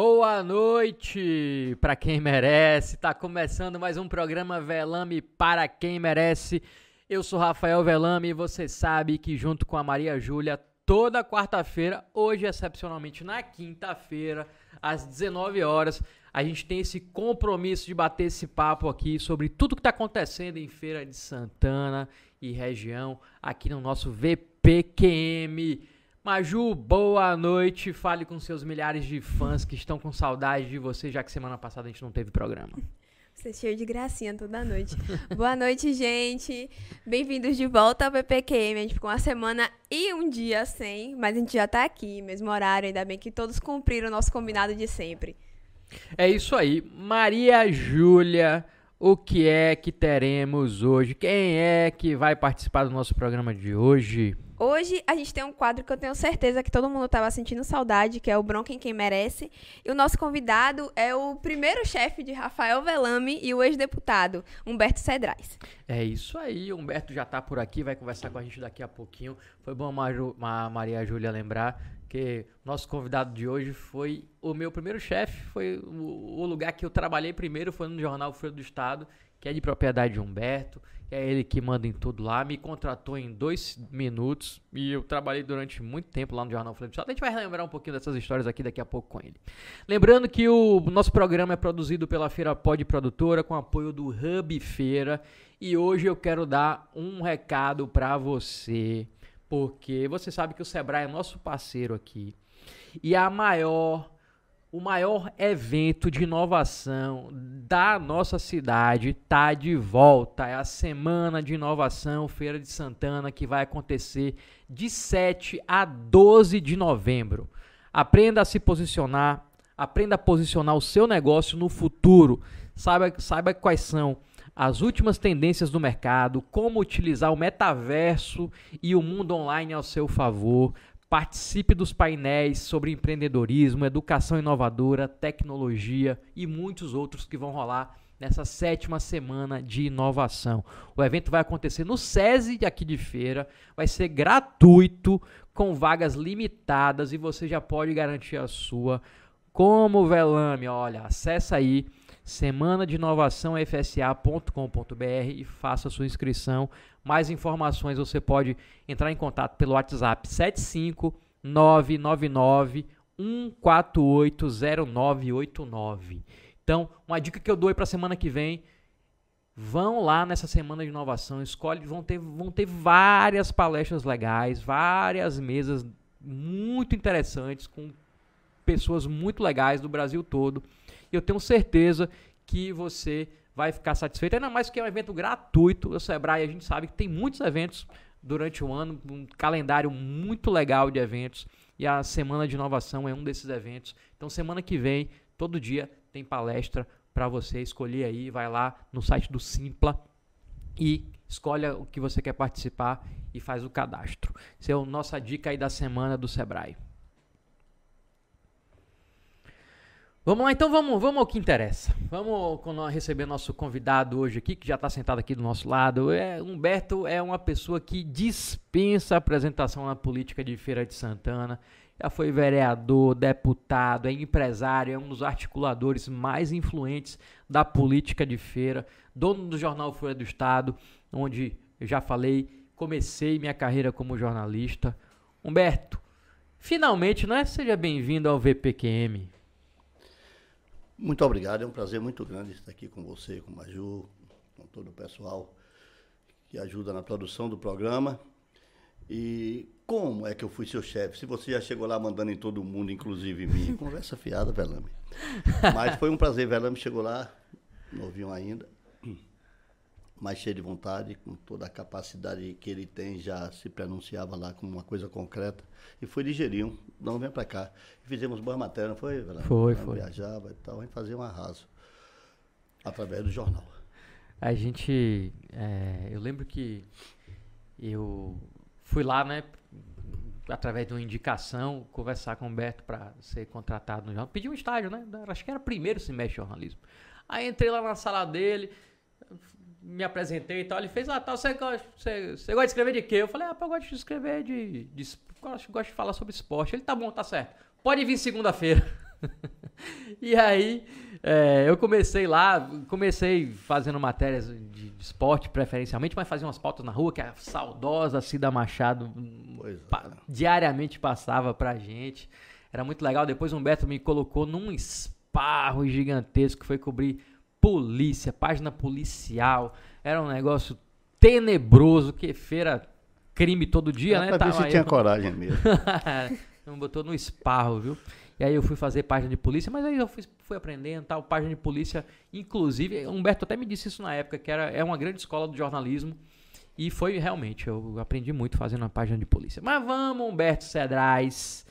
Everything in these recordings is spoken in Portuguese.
Boa noite para quem merece. Tá começando mais um programa Velame para quem merece. Eu sou Rafael Velame e você sabe que junto com a Maria Júlia, toda quarta-feira, hoje excepcionalmente na quinta-feira, às 19 horas, a gente tem esse compromisso de bater esse papo aqui sobre tudo que está acontecendo em Feira de Santana e região, aqui no nosso VPQM. Maju, boa noite. Fale com seus milhares de fãs que estão com saudade de você, já que semana passada a gente não teve programa. Você é cheio de gracinha toda noite. Boa noite, gente. Bem-vindos de volta ao PPQM. A gente ficou uma semana e um dia sem, mas a gente já tá aqui, mesmo horário. Ainda bem que todos cumpriram o nosso combinado de sempre. É isso aí. Maria Júlia, o que é que teremos hoje? Quem é que vai participar do nosso programa de hoje? Hoje a gente tem um quadro que eu tenho certeza que todo mundo estava sentindo saudade, que é o Bronca em Quem Merece. E o nosso convidado é o primeiro chefe de Rafael Velame e o ex-deputado, Humberto Cedrais. É isso aí, o Humberto já está por aqui, vai conversar com a gente daqui a pouquinho. Foi bom a Maria Júlia lembrar que nosso convidado de hoje foi o meu primeiro chefe, foi o, lugar que eu trabalhei primeiro, foi no Jornal Folha do Estado, que é de propriedade de Humberto é ele que manda em tudo lá, me contratou em dois minutos e eu trabalhei durante muito tempo lá no Jornal Folha A gente vai relembrar um pouquinho dessas histórias aqui daqui a pouco com ele. Lembrando que o nosso programa é produzido pela Feira Pod Produtora com apoio do Hub Feira e hoje eu quero dar um recado para você, porque você sabe que o Sebrae é nosso parceiro aqui e a maior o maior evento de inovação da nossa cidade está de volta. É a Semana de Inovação Feira de Santana que vai acontecer de 7 a 12 de novembro. Aprenda a se posicionar, aprenda a posicionar o seu negócio no futuro. Saiba, saiba quais são as últimas tendências do mercado, como utilizar o metaverso e o mundo online ao seu favor Participe dos painéis sobre empreendedorismo, educação inovadora, tecnologia e muitos outros que vão rolar nessa sétima semana de inovação. O evento vai acontecer no SESI aqui de feira, vai ser gratuito, com vagas limitadas e você já pode garantir a sua. Como Velame, olha, acessa aí semana de inovação fsa.com.br e faça sua inscrição. Mais informações você pode entrar em contato pelo WhatsApp 75999 1480989. Então, uma dica que eu dou para a semana que vem, vão lá nessa semana de inovação, escolhe, vão ter, vão ter várias palestras legais, várias mesas muito interessantes com pessoas muito legais do Brasil todo. Eu tenho certeza que você vai ficar satisfeito. Ainda mais que é um evento gratuito. O Sebrae, a gente sabe que tem muitos eventos durante o ano, um calendário muito legal de eventos. E a Semana de Inovação é um desses eventos. Então, semana que vem, todo dia, tem palestra para você escolher aí. Vai lá no site do Simpla e escolha o que você quer participar e faz o cadastro. Essa é a nossa dica aí da semana do Sebrae. Vamos lá, então vamos, vamos ao que interessa. Vamos receber nosso convidado hoje aqui, que já está sentado aqui do nosso lado. É, Humberto é uma pessoa que dispensa apresentação na política de Feira de Santana. Já foi vereador, deputado, é empresário, é um dos articuladores mais influentes da política de feira, dono do jornal Folha do Estado, onde eu já falei, comecei minha carreira como jornalista. Humberto, finalmente, não é? Seja bem-vindo ao VPQM. Muito obrigado, é um prazer muito grande estar aqui com você, com o Maju, com todo o pessoal que ajuda na produção do programa. E como é que eu fui seu chefe? Se você já chegou lá mandando em todo mundo, inclusive em mim, conversa fiada, Velame. Mas foi um prazer, Velame chegou lá, novinho ainda, mais cheio de vontade, com toda a capacidade que ele tem, já se pronunciava lá como uma coisa concreta. E foi digeriam, não vem para cá. Fizemos boa matéria, não foi? Velame? Foi, foi. Viajava e tal, a gente fazia um arraso através do jornal. A gente, é, eu lembro que eu fui lá, né, através de uma indicação, conversar com o Humberto para ser contratado no jornal. Pedi um estágio, né? Acho que era primeiro semestre de jornalismo. Aí entrei lá na sala dele, me apresentei e tal. Ele fez, ah, tal, você gosta, você, você gosta de escrever de quê? Eu falei, ah, eu gosto de escrever de. de gosto, gosto de falar sobre esporte. Ele, tá bom, tá certo. Pode vir segunda-feira. e aí, é, eu comecei lá, comecei fazendo matérias de, de, esporte preferencialmente, mas fazia umas pautas na rua que a saudosa Cida Machado pa- é. diariamente passava pra gente. Era muito legal. Depois o Humberto me colocou num esparro gigantesco que foi cobrir polícia, página policial. Era um negócio tenebroso, que feira crime todo dia, Era né? pra ver Tava se eu tinha coragem mesmo. Não botou no esparro, viu? E aí eu fui fazer página de polícia, mas aí eu fui, fui aprendendo tal. Página de polícia, inclusive, Humberto até me disse isso na época, que era, é uma grande escola do jornalismo. E foi realmente, eu aprendi muito fazendo a página de polícia. Mas vamos, Humberto Cedrais,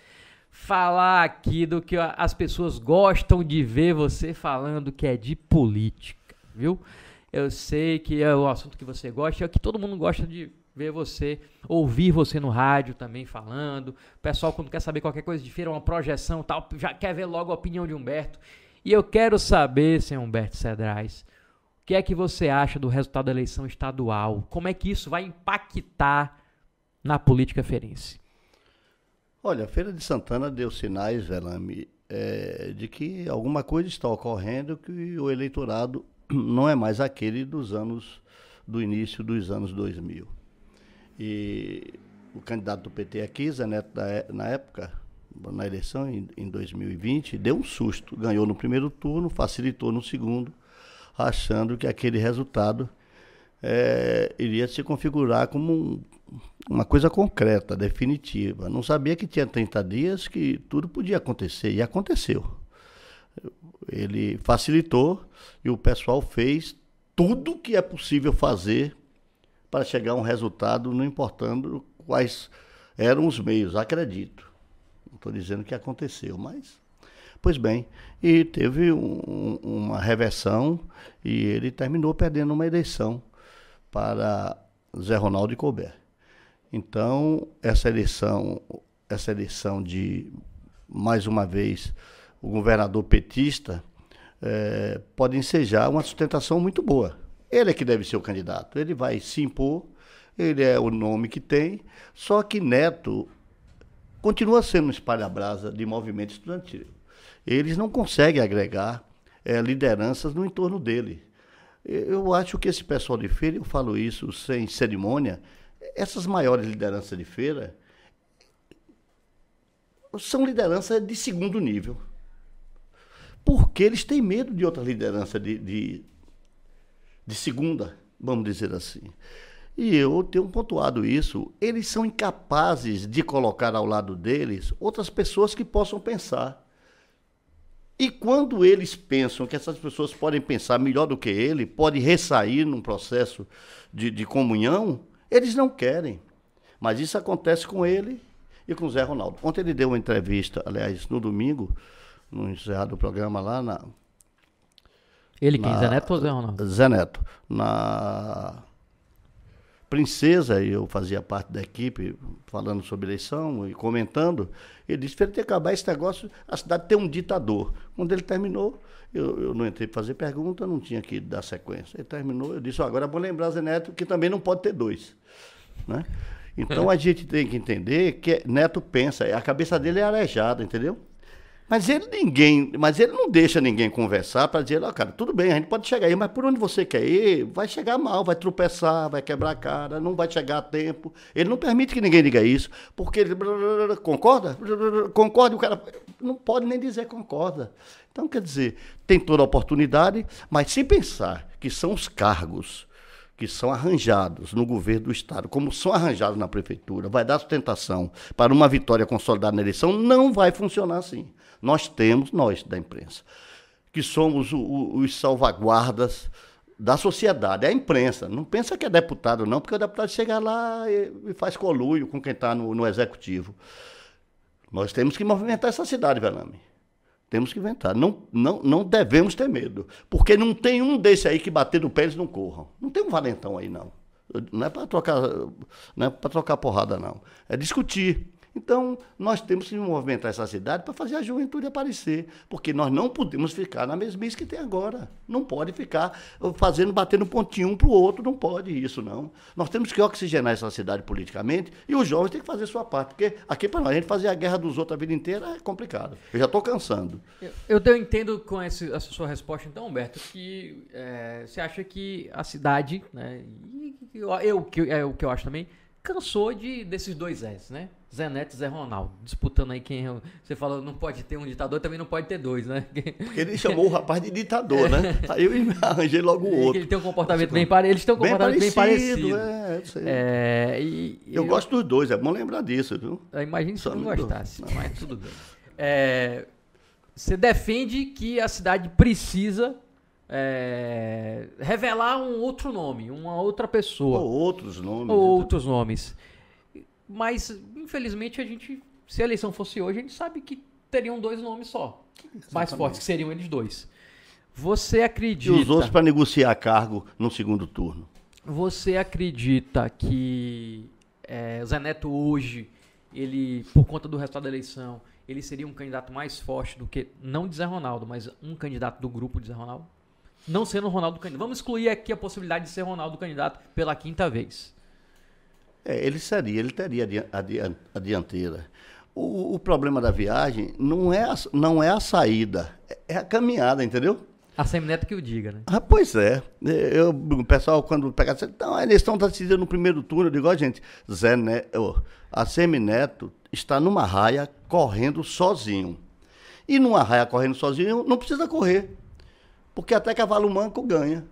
falar aqui do que as pessoas gostam de ver você falando, que é de política, viu? Eu sei que é o assunto que você gosta, é que todo mundo gosta de ver você, ouvir você no rádio também falando. O pessoal, quando quer saber qualquer coisa de feira, uma projeção tal, já quer ver logo a opinião de Humberto. E eu quero saber, senhor Humberto Cedrais, o que é que você acha do resultado da eleição estadual? Como é que isso vai impactar na política feirense? Olha, a Feira de Santana deu sinais, Velame, eh, de que alguma coisa está ocorrendo que o eleitorado não é mais aquele dos anos do início dos anos 2000. E o candidato do PT aqui, é- na época, na eleição em, em 2020, deu um susto. Ganhou no primeiro turno, facilitou no segundo, achando que aquele resultado eh, iria se configurar como um, uma coisa concreta, definitiva. Não sabia que tinha 30 dias que tudo podia acontecer, e aconteceu. Ele facilitou e o pessoal fez tudo que é possível fazer para chegar a um resultado, não importando quais eram os meios, acredito. Não estou dizendo que aconteceu, mas. Pois bem, e teve um- uma reversão e ele terminou perdendo uma eleição para Zé Ronaldo e Colbert. Então, essa eleição, essa eleição de, mais uma vez, o governador petista, eh, pode ensejar uma sustentação muito boa. Ele é que deve ser o candidato, ele vai se impor, ele é o nome que tem, só que Neto continua sendo um espalha-brasa de movimento estudantil. Eles não conseguem agregar eh, lideranças no entorno dele. Eu acho que esse pessoal de feira, eu falo isso sem cerimônia, essas maiores lideranças de feira são lideranças de segundo nível. Porque eles têm medo de outra liderança de, de, de segunda, vamos dizer assim. E eu tenho pontuado isso. Eles são incapazes de colocar ao lado deles outras pessoas que possam pensar. E quando eles pensam que essas pessoas podem pensar melhor do que ele, podem ressair num processo de, de comunhão, eles não querem. Mas isso acontece com ele e com o Zé Ronaldo. Ontem ele deu uma entrevista, aliás, no domingo, no encerrado do programa lá na, Ele quem? Na- Zé Neto ou Zé Ronaldo? Zé Neto, na Princesa, e eu fazia parte da equipe falando sobre eleição e comentando, ele disse que tem que acabar esse negócio, a cidade tem um ditador. Quando ele terminou, eu, eu não entrei para fazer pergunta, não tinha que dar sequência. Ele terminou, eu disse, "Ó, agora é bom lembrar, Zé Neto, que também não pode ter dois. Né? Então a gente tem que entender que Neto pensa, a cabeça dele é arejada, entendeu? Mas ele ninguém, mas ele não deixa ninguém conversar para dizer, ó, cara, tudo bem, a gente pode chegar aí, mas por onde você quer ir, vai chegar mal, vai tropeçar, vai quebrar a cara, não vai chegar a tempo. Ele não permite que ninguém diga isso, porque ele concorda? Concorda, o cara não pode nem dizer concorda. Então, quer dizer, tem toda a oportunidade, mas se pensar que são os cargos que são arranjados no governo do Estado, como são arranjados na prefeitura, vai dar sustentação para uma vitória consolidada na eleição, não vai funcionar assim. Nós temos, nós da imprensa, que somos o- o- os salvaguardas da sociedade, é a imprensa. Não pensa que é deputado, não, porque o deputado chega lá e, e faz coluio com quem está no, no executivo. Nós temos que movimentar essa cidade, Velame. Temos que inventar. Não, não, não devemos ter medo. Porque não tem um desse aí que bater no pé eles não corram. Não tem um valentão aí, não. Não é para trocar, não é trocar porrada, não. É discutir. Então, nós temos que movimentar essa cidade para fazer a juventude aparecer, porque nós não podemos ficar na mesmice que tem agora. Não pode ficar fazendo, batendo pontinho um para o outro, não pode isso, não. Nós temos que oxigenar essa cidade politicamente e os jovens têm que fazer sua parte, porque aqui para nós, a gente fazer a guerra dos outros a vida inteira é complicado. Eu já estou cansando. Eu, eu, entendo com esse, essa sua resposta, então, Humberto, que é, você acha que a cidade, né, e eu, eu, que, é o que eu acho também, cansou de desses dois S, né? Zé Neto e Zé Ronaldo, disputando aí quem. É você falou, não pode ter um ditador, também não pode ter dois, né? Porque ele chamou o rapaz de ditador, né? Aí eu arranjei logo o outro. Ele tem um comportamento bem parecido. Eles têm um comportamento bem parecido. Bem parecido. É, é e, eu, eu, gosto dos dois, é bom lembrar disso, viu? Imagina se não gostasse, não, mas tudo bem. É, você defende que a cidade precisa é, revelar um outro nome, uma outra pessoa. Ou outros nomes. Ou outros nomes. Mas, infelizmente, a gente, se a eleição fosse hoje, a gente sabe que teriam dois nomes só. Exatamente. Mais fortes, que seriam eles dois. Você acredita. E os outros para negociar cargo no segundo turno. Você acredita que é, Zé Neto hoje, ele, por conta do resultado da eleição, ele seria um candidato mais forte do que, não de Zé Ronaldo, mas um candidato do grupo de Zé Ronaldo? Não sendo Ronaldo candidato. Vamos excluir aqui a possibilidade de ser Ronaldo candidato pela quinta vez. É, ele seria, ele teria a, dianteira. O, o, problema da viagem não é a, não é a saída, é a caminhada, entendeu? A Semineto que o diga, né? Ah, pois é. Eu, o pessoal, quando pega, então, a eleição está decidida no primeiro turno, eu digo, ó, gente, Zé Neto, a Semineto está numa raia correndo sozinho. E numa raia correndo sozinho, não precisa correr. Porque até cavalo manco ganha.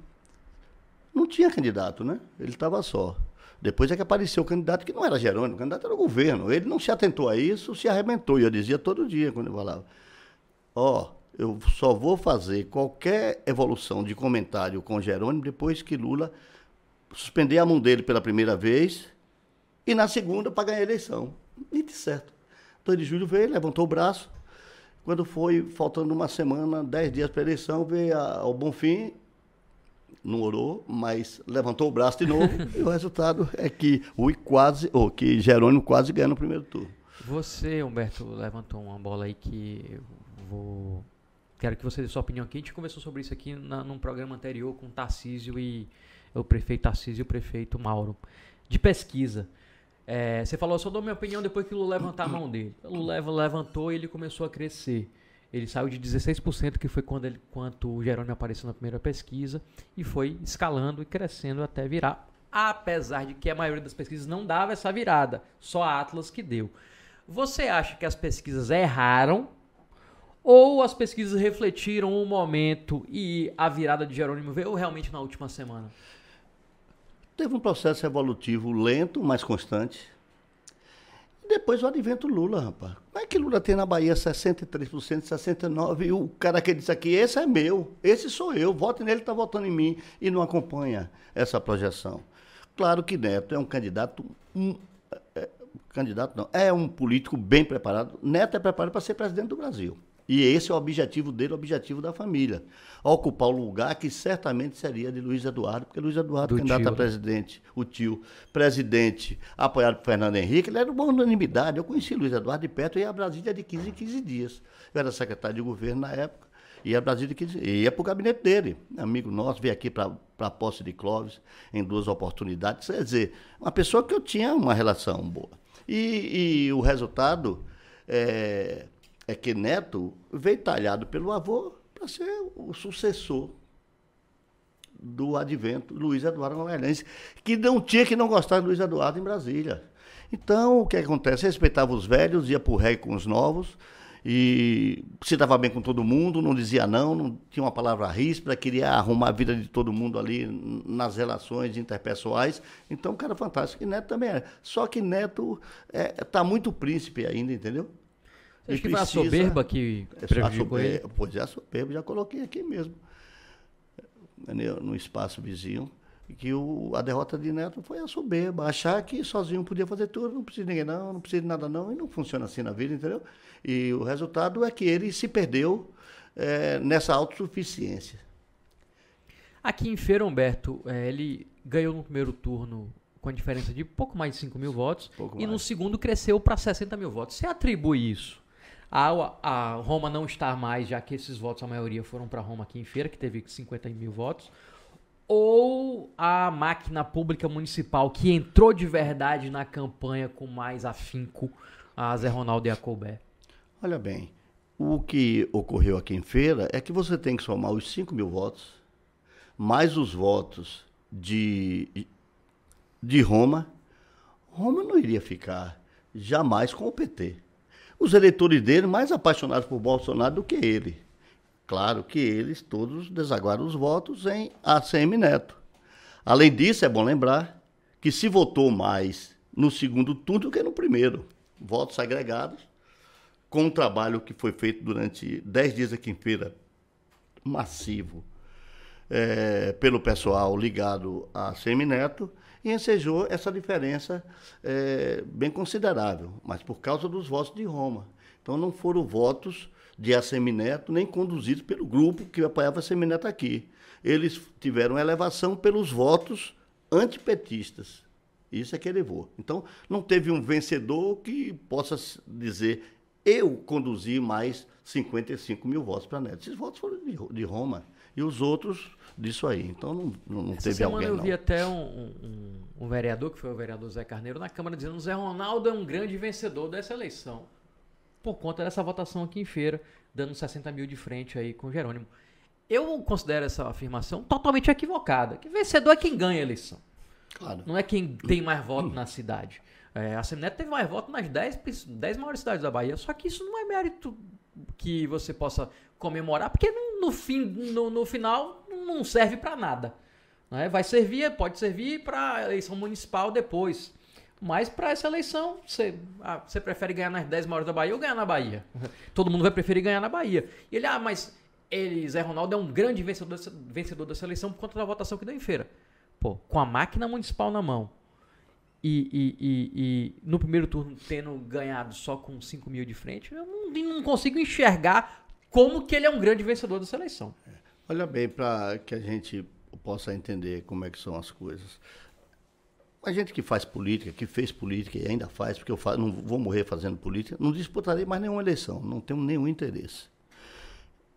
Não tinha candidato, né? Ele estava só. Depois é que apareceu o candidato que não era Jerônimo, o candidato era o governo. Ele não se atentou a isso, se arrebentou. E eu dizia todo dia quando eu falava: Ó, oh, eu só vou fazer qualquer evolução de comentário com Jerônimo depois que Lula suspender a mão dele pela primeira vez e na segunda para ganhar a eleição. E de certo. 2 de julho veio, levantou o braço, quando foi faltando uma semana, dez dias para a eleição, veio ao Bonfim, não orou, mas levantou o braço de novo, e o resultado é que o quase, ou que Jerônimo quase ganha no primeiro turno. Você, Humberto, levantou uma bola aí que eu vou. Quero que você dê sua opinião aqui. A gente conversou sobre isso aqui na, num programa anterior com o Tarcísio e o prefeito Tarcísio e o prefeito Mauro. De pesquisa. É, você falou, só dou minha opinião depois que o Lula levantar a mão dele. O Lula levantou e ele começou a crescer. Ele saiu de 16%, que foi quando ele, o Jerônimo apareceu na primeira pesquisa, e foi escalando e crescendo até virar. Apesar de que a maioria das pesquisas não dava essa virada, só a Atlas que deu. Você acha que as pesquisas erraram ou as pesquisas refletiram o momento e a virada de Jerônimo veio realmente na última semana? Teve um processo evolutivo lento, mas constante. E depois o advento Lula, rapaz. Como é que Lula tem na Bahia 63%, 69%, e o cara que disse aqui, esse é meu, esse sou eu, vote nele, está votando em mim, e não acompanha essa projeção. Claro que Neto é um candidato, um, é, é candidato não, é um político bem preparado. Neto é preparado para ser presidente do Brasil. E esse é o objetivo dele, o objetivo da família. Ocupar o lugar que certamente seria de Luiz Eduardo, porque Luiz Eduardo, Do candidato tio, a né? presidente, o tio, presidente, apoiado por Fernando Henrique, ele era uma unanimidade. Eu conheci Luiz Eduardo de perto, e ia a Brasília de 15 em 15 dias. Eu era secretário de governo na época, ia a Brasília de 15 ia para o gabinete dele. Amigo nosso, veio aqui para a posse de Clóvis em duas oportunidades. Quer dizer, uma pessoa que eu tinha uma relação boa. E, e o resultado. É, é que Neto veio talhado pelo avô para ser o sucessor do advento Luiz Eduardo Magalhães, que não tinha que não gostar de Luiz Eduardo em Brasília. Então, o que acontece? Respeitava os velhos, ia por ré com os novos, e se dava bem com todo mundo, não dizia não, não tinha uma palavra ríspida, queria arrumar a vida de todo mundo ali nas relações interpessoais. Então, um cara fantástico. E Neto também é. Só que Neto está é, tá muito príncipe ainda, entendeu? Acho que foi a soberba que prejudicou ele? Pois é, a soberba, já coloquei aqui mesmo, no espaço vizinho, que o, a derrota de Neto foi a soberba, achar que sozinho podia fazer tudo, não precisa de ninguém não, não precisa de nada não, e não funciona assim na vida, entendeu? E o resultado é que ele se perdeu é, nessa autossuficiência. Aqui em Feira, Humberto, é, ele ganhou no primeiro turno com a diferença de pouco mais de 5 mil votos. Pouco e mais. no segundo cresceu para 60 mil votos. Você atribui isso a, a Roma não estar mais, já que esses votos, a maioria foram para Roma aqui em feira, que teve 50 mil votos, ou a máquina pública municipal que entrou de verdade na campanha com mais afinco, a Zé Ronaldo e a Colbert? Olha bem, o que ocorreu aqui em feira é que você tem que somar os 5 mil votos, mais os votos de, de Roma. Roma não iria ficar jamais com o PT. Os eleitores dele mais apaixonados por Bolsonaro do que ele. Claro que eles todos desaguaram os votos em ACM Neto. Além disso, é bom lembrar que se votou mais no segundo turno do que no primeiro. Votos agregados, com um trabalho que foi feito durante dez dias aqui em feira, massivo, é, pelo pessoal ligado a Semineto, e ensejou essa diferença é, bem considerável, mas por causa dos votos de Roma. Então não foram votos de Assemineto, nem conduzidos pelo grupo que apoiava Assemineto aqui. Eles tiveram elevação pelos votos antipetistas. Isso é que elevou. Então, não teve um vencedor que possa dizer eu conduzi mais 55 mil votos para Neto. Esses votos foram de, de Roma e os outros disso aí. Então, não, não, não Essa teve semana alguém, eu não. vi até um, um- um vereador, que foi o vereador Zé Carneiro, na Câmara dizendo Zé Ronaldo é um grande vencedor dessa eleição. Por conta dessa votação aqui em feira, dando 60 mil de frente aí com o Jerônimo. Eu considero essa afirmação totalmente equivocada. Que vencedor é quem ganha a eleição. Claro. Não é quem tem mais voto na cidade. É, a Semineto teve mais voto nas 10, pris- 10 maiores cidades da Bahia. Só que isso não é mérito que você possa comemorar, porque no, no fim, no, no final não serve para nada. né? Vai servir, pode servir para eleição municipal depois. Mas para essa eleição, você, ah, você prefere ganhar nas 10 maiores da Bahia ou ganhar na Bahia? Todo mundo vai preferir ganhar na Bahia. E ele, ah, mas ele, Zé Ronaldo, é um grande vencedor vencedor dessa eleição por conta da votação que deu em feira. Pô, com a máquina municipal na mão e, e- e- e no primeiro turno tendo ganhado só com 5 mil de frente, eu não, não consigo enxergar como que ele é um grande vencedor dessa eleição. Olha bem, para que a gente possa entender como é que são as coisas. A gente que faz política, que fez política e ainda faz, porque eu fa- não vou morrer fazendo política, não disputarei mais nenhuma eleição, não tenho nenhum interesse.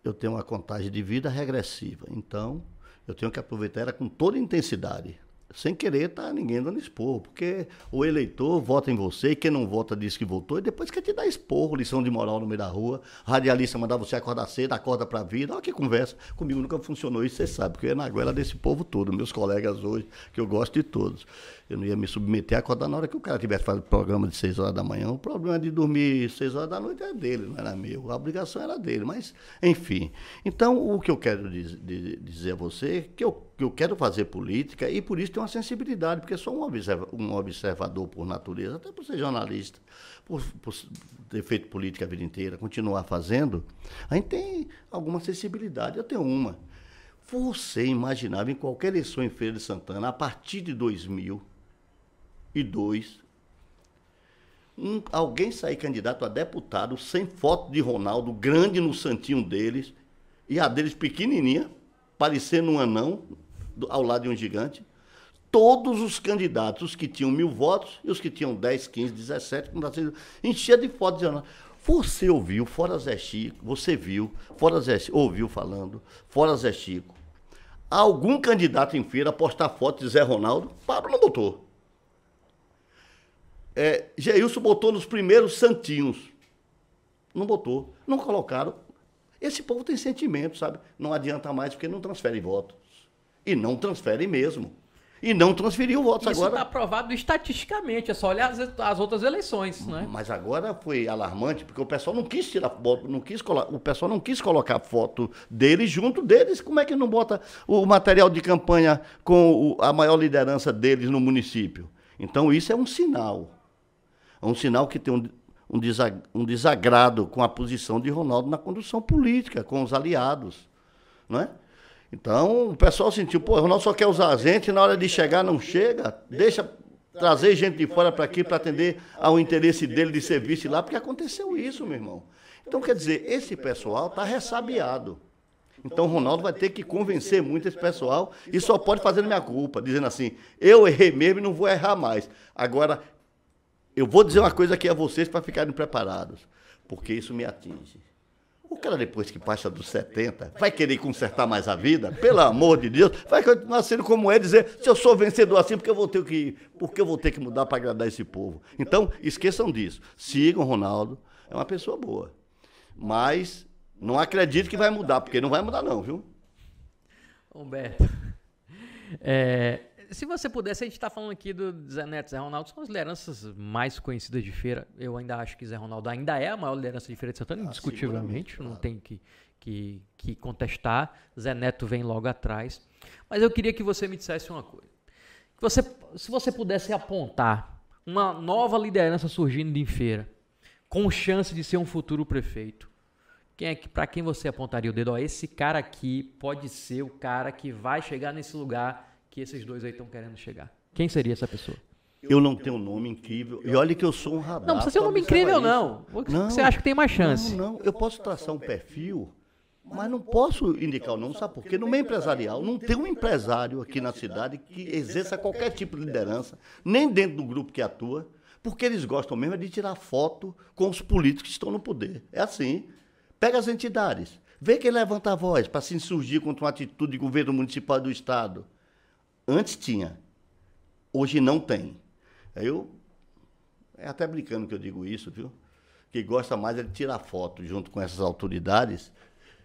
Eu tenho uma contagem de vida regressiva, então eu tenho que aproveitar ela com toda intensidade, sem querer estar ninguém dando esporro, porque o eleitor vota em você, quem não vota diz que votou, e depois quer te dar esporro, lição de moral no meio da rua, radialista mandar você acordar cedo, acorda pra vida, olha que conversa, comigo nunca funcionou isso, você sabe, porque ia na goela desse povo todo, meus colegas hoje, que eu gosto de todos. Eu não ia me submeter a acordar na hora que o cara tivesse fazendo programa de 6 horas da manhã, o problema de dormir 6 horas da noite é dele, não era meu, a obrigação era dele, mas, enfim. Então, o que eu quero diz- di- dizer a você é que eu, que eu quero fazer política e por isso tenho uma sensibilidade, porque sou um, observa- um observador por natureza, até por ser jornalista, por, por ter feito política a vida inteira, continuar fazendo, a gente tem alguma sensibilidade, eu tenho uma. Você imaginava em qualquer eleição em Feira de Santana, a partir de 2002, um- alguém sair candidato a deputado sem foto de Ronaldo, grande no santinho deles, e a deles pequenininha, parecendo um anão, do- ao lado de um gigante. Todos os candidatos, os que tinham mil votos e os que tinham 10, 15, 17, com assim, enchia de fotos de Ronaldo. Você ouviu, fora Zé Chico, você viu, fora Zé Chico, ouviu falando, fora Zé Chico, algum candidato em feira postar foto de Zé Ronaldo? Pablo não botou. É, Geilson botou nos primeiros santinhos. Não botou. Não colocaram. Esse povo tem sentimento, sabe? Não adianta mais porque não transfere votos. E não transfere mesmo. E não transferiu votos Isso agora. está provado estatisticamente, é só olhar as, as outras eleições, né? Mas agora foi alarmante, porque o pessoal não quis tirar foto, não quis o pessoal não quis colocar foto deles junto deles. Como é que não bota o material de campanha com o- a maior liderança deles no município? Então isso é um sinal. É um sinal que tem um, um desa- um desagrado com a posição de Ronaldo na condução política, com os aliados. Não é? Então, o pessoal sentiu, pô, o Ronaldo só quer usar a gente, na hora de chegar não chega, deixa trazer gente de fora para aqui para atender ao interesse dele de ser vice lá, porque aconteceu isso, meu irmão. Então, quer dizer, esse pessoal está ressabiado. Então o Ronaldo vai ter que convencer muito esse pessoal e só pode fazer minha culpa, dizendo assim: eu errei mesmo e não vou errar mais. Agora, eu vou dizer uma coisa aqui a vocês para ficarem preparados, porque isso me atinge. O cara, depois que passa dos 70, vai querer consertar mais a vida? Pelo amor de Deus, vai continuar sendo como é, dizer, se eu sou vencedor assim, porque eu vou ter que, porque eu vou ter que mudar para agradar esse povo. Então, esqueçam disso. Sigam Ronaldo, é uma pessoa boa. Mas não acredito que vai mudar, porque não vai mudar não, viu? Humberto, é, se você pudesse, a gente está falando aqui do Zé Neto, Zé Ronaldo, são as lideranças mais conhecidas de feira. Eu ainda acho que Zé Ronaldo ainda é a maior liderança de feira de Santana, ah, indiscutivelmente, claro. não tem que, que, que contestar. Zé Neto vem logo atrás. Mas eu queria que você me dissesse uma coisa. Você, se você pudesse apontar uma nova liderança surgindo em feira, com chance de ser um futuro prefeito, quem é que para quem você apontaria o dedo? Ó, esse cara aqui pode ser o cara que vai chegar nesse lugar que esses dois aí estão querendo chegar? Quem seria essa pessoa? Eu não tenho um nome incrível. E olha que eu sou um radar. Não precisa ser um nome incrível, não. não. Você acha que tem mais chance? Não, não. Eu posso traçar um perfil, mas não posso indicar o nome, sabe por quê? No meio empresarial, não tem um empresário aqui na cidade que exerça qualquer tipo de liderança, nem dentro do grupo que atua, porque eles gostam mesmo de tirar foto com os políticos que estão no poder. É assim. Pega as entidades. Vê quem levanta a voz para se insurgir contra uma atitude de governo municipal do Estado. Antes tinha, hoje não tem. Eu, é até brincando que eu digo isso, viu? Que gosta mais é de tirar foto junto com essas autoridades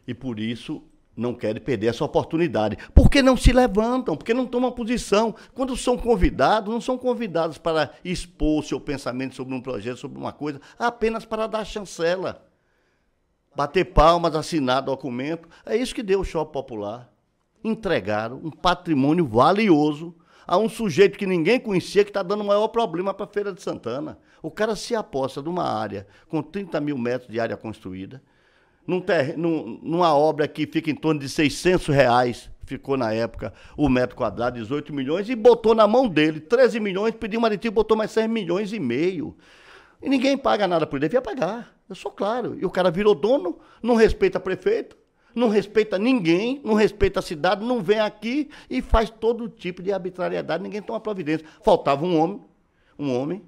e por isso não querem perder essa oportunidade. Porque não se levantam, porque não tomam posição. Quando são convidados, não são convidados para expor seu pensamento sobre um projeto, sobre uma coisa, apenas para dar chancela. Bater palmas, assinar documento. É isso que deu o shopping popular entregaram um patrimônio valioso a um sujeito que ninguém conhecia, que está dando o maior problema para a Feira de Santana. O cara se aposta numa área com 30 mil metros de área construída, num ter, num, numa obra que fica em torno de 600 reais, ficou na época o metro quadrado, 18 milhões, e botou na mão dele 13 milhões, pediu um aditivo, botou mais 6 milhões e meio. E ninguém paga nada por ele, devia pagar, eu sou claro. E o cara virou dono, não respeita prefeito, não respeita ninguém, não respeita a cidade, não vem aqui e faz todo tipo de arbitrariedade, ninguém toma providência. Faltava um homem, um homem,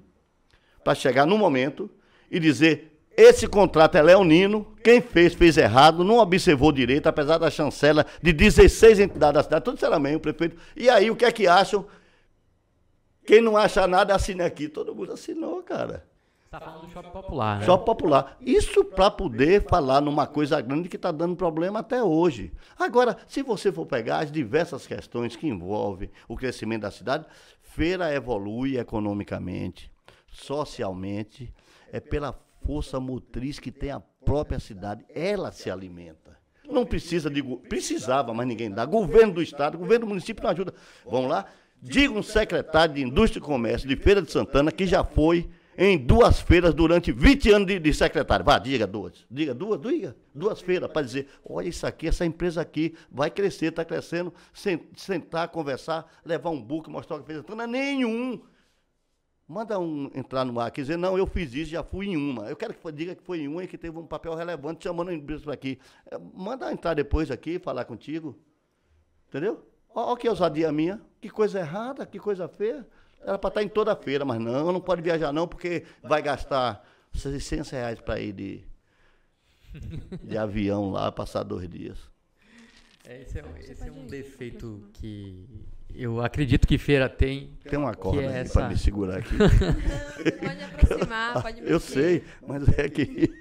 para chegar no momento e dizer: esse contrato é leonino, quem fez, fez errado, não observou direito, apesar da chancela de 16 entidades da cidade, tudo será meio, o prefeito. E aí, o que é que acham? Quem não acha nada, assine aqui. Todo mundo assinou, cara. Está falando do shopping popular, né? Shopping popular. Isso para poder falar numa coisa grande que está dando problema até hoje. Agora, se você for pegar as diversas questões que envolvem o crescimento da cidade, feira evolui economicamente, socialmente, é pela força motriz que tem a própria cidade. Ela se alimenta. Não precisa de. Precisava, mas ninguém dá. Governo do Estado, governo do município não ajuda. Vamos lá? Diga um secretário de Indústria e Comércio de Feira de Santana que já foi em duas feiras durante 20 anos de, de secretário. Vá, diga duas. Diga duas, diga. Duas feiras para dizer, olha isso aqui, essa empresa aqui vai crescer, está crescendo. Sentar, conversar, levar um book, mostrar o que fez. Não é nenhum. Manda um entrar no ar, quer dizer, não, eu fiz isso, já fui em uma. Eu quero que diga que foi em uma e que teve um papel relevante, chamando a empresa para aqui. É, manda entrar depois aqui, falar contigo. Entendeu? Olha que ousadia minha. Que coisa errada, que coisa feia. Era para estar em toda a feira, mas não, não pode viajar não, porque vai gastar 600 reais para ir de, de avião lá, passar dois dias. É, esse, é, esse é um defeito que eu acredito que feira tem. Tem uma corda é essa... para me segurar aqui. pode aproximar, pode mexer. Eu sei, mas é que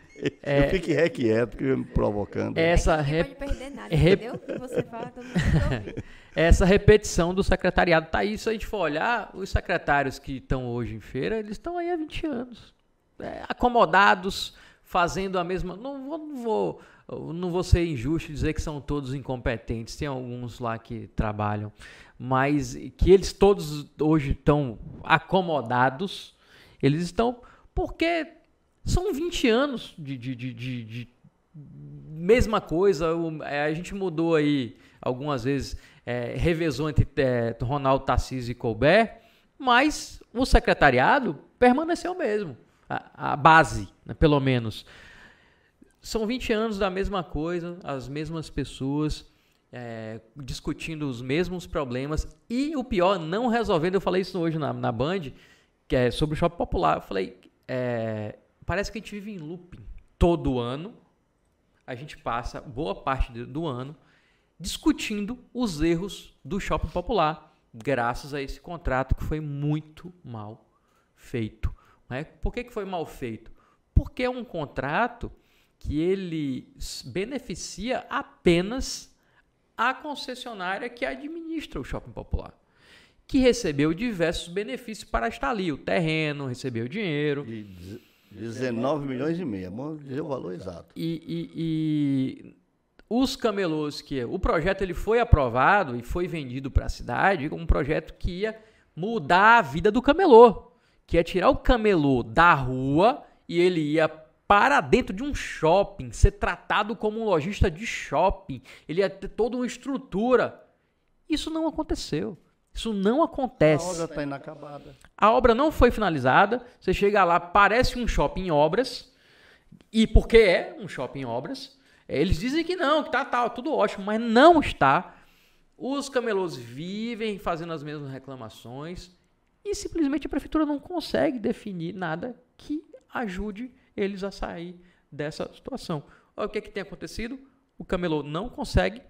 é, eu fico requieto, me provocando. Essa rep... pode perder nada, entendeu? Você fala, todo mundo essa repetição do secretariado. Tá aí, se a gente for olhar, os secretários que estão hoje em feira, eles estão aí há 20 anos. É, acomodados, fazendo a mesma. Não vou, não vou, não vou ser injusto dizer que são todos incompetentes, tem alguns lá que trabalham, mas que eles todos hoje estão acomodados, eles estão. Porque são 20 anos de, de, de, de, de mesma coisa. É, a gente mudou aí algumas vezes é, revezou entre é, Ronaldo Tarcísio e Colbert, mas o secretariado permaneceu mesmo, a, a base, né, pelo menos. são 20 anos da mesma coisa, as mesmas pessoas é, discutindo os mesmos problemas e o pior, não resolvendo. Eu falei isso hoje na, na Band, que é sobre o shopping popular. Eu falei, é, parece que a gente vive em looping. Todo ano, a gente passa boa parte do ano discutindo os erros do shopping popular, graças a esse contrato que foi muito mal feito. Né? Por que, que foi mal feito? Porque é um contrato que ele beneficia apenas a concessionária que administra o shopping popular, que recebeu diversos benefícios para estar ali. O terreno recebeu dinheiro. E 19 milhões e meio, vamos dizer o valor exato. E, e, e, os camelôs que o projeto ele foi aprovado e foi vendido para a cidade como um projeto que ia mudar a vida do camelô, que ia tirar o camelô da rua e ele ia para dentro de um shopping, ser tratado como um lojista de shopping, ele ia ter toda uma estrutura. Isso não aconteceu. Isso não acontece. A obra está inacabada. A obra não foi finalizada. Você chega lá, parece um shopping em obras. E porque é um shopping em obras, eles dizem que não, que tá, tá tudo ótimo, mas não está. Os camelôs vivem fazendo as mesmas reclamações e simplesmente a prefeitura não consegue definir nada que ajude eles a sair dessa situação. Olha o que, é que tem acontecido. O camelô não consegue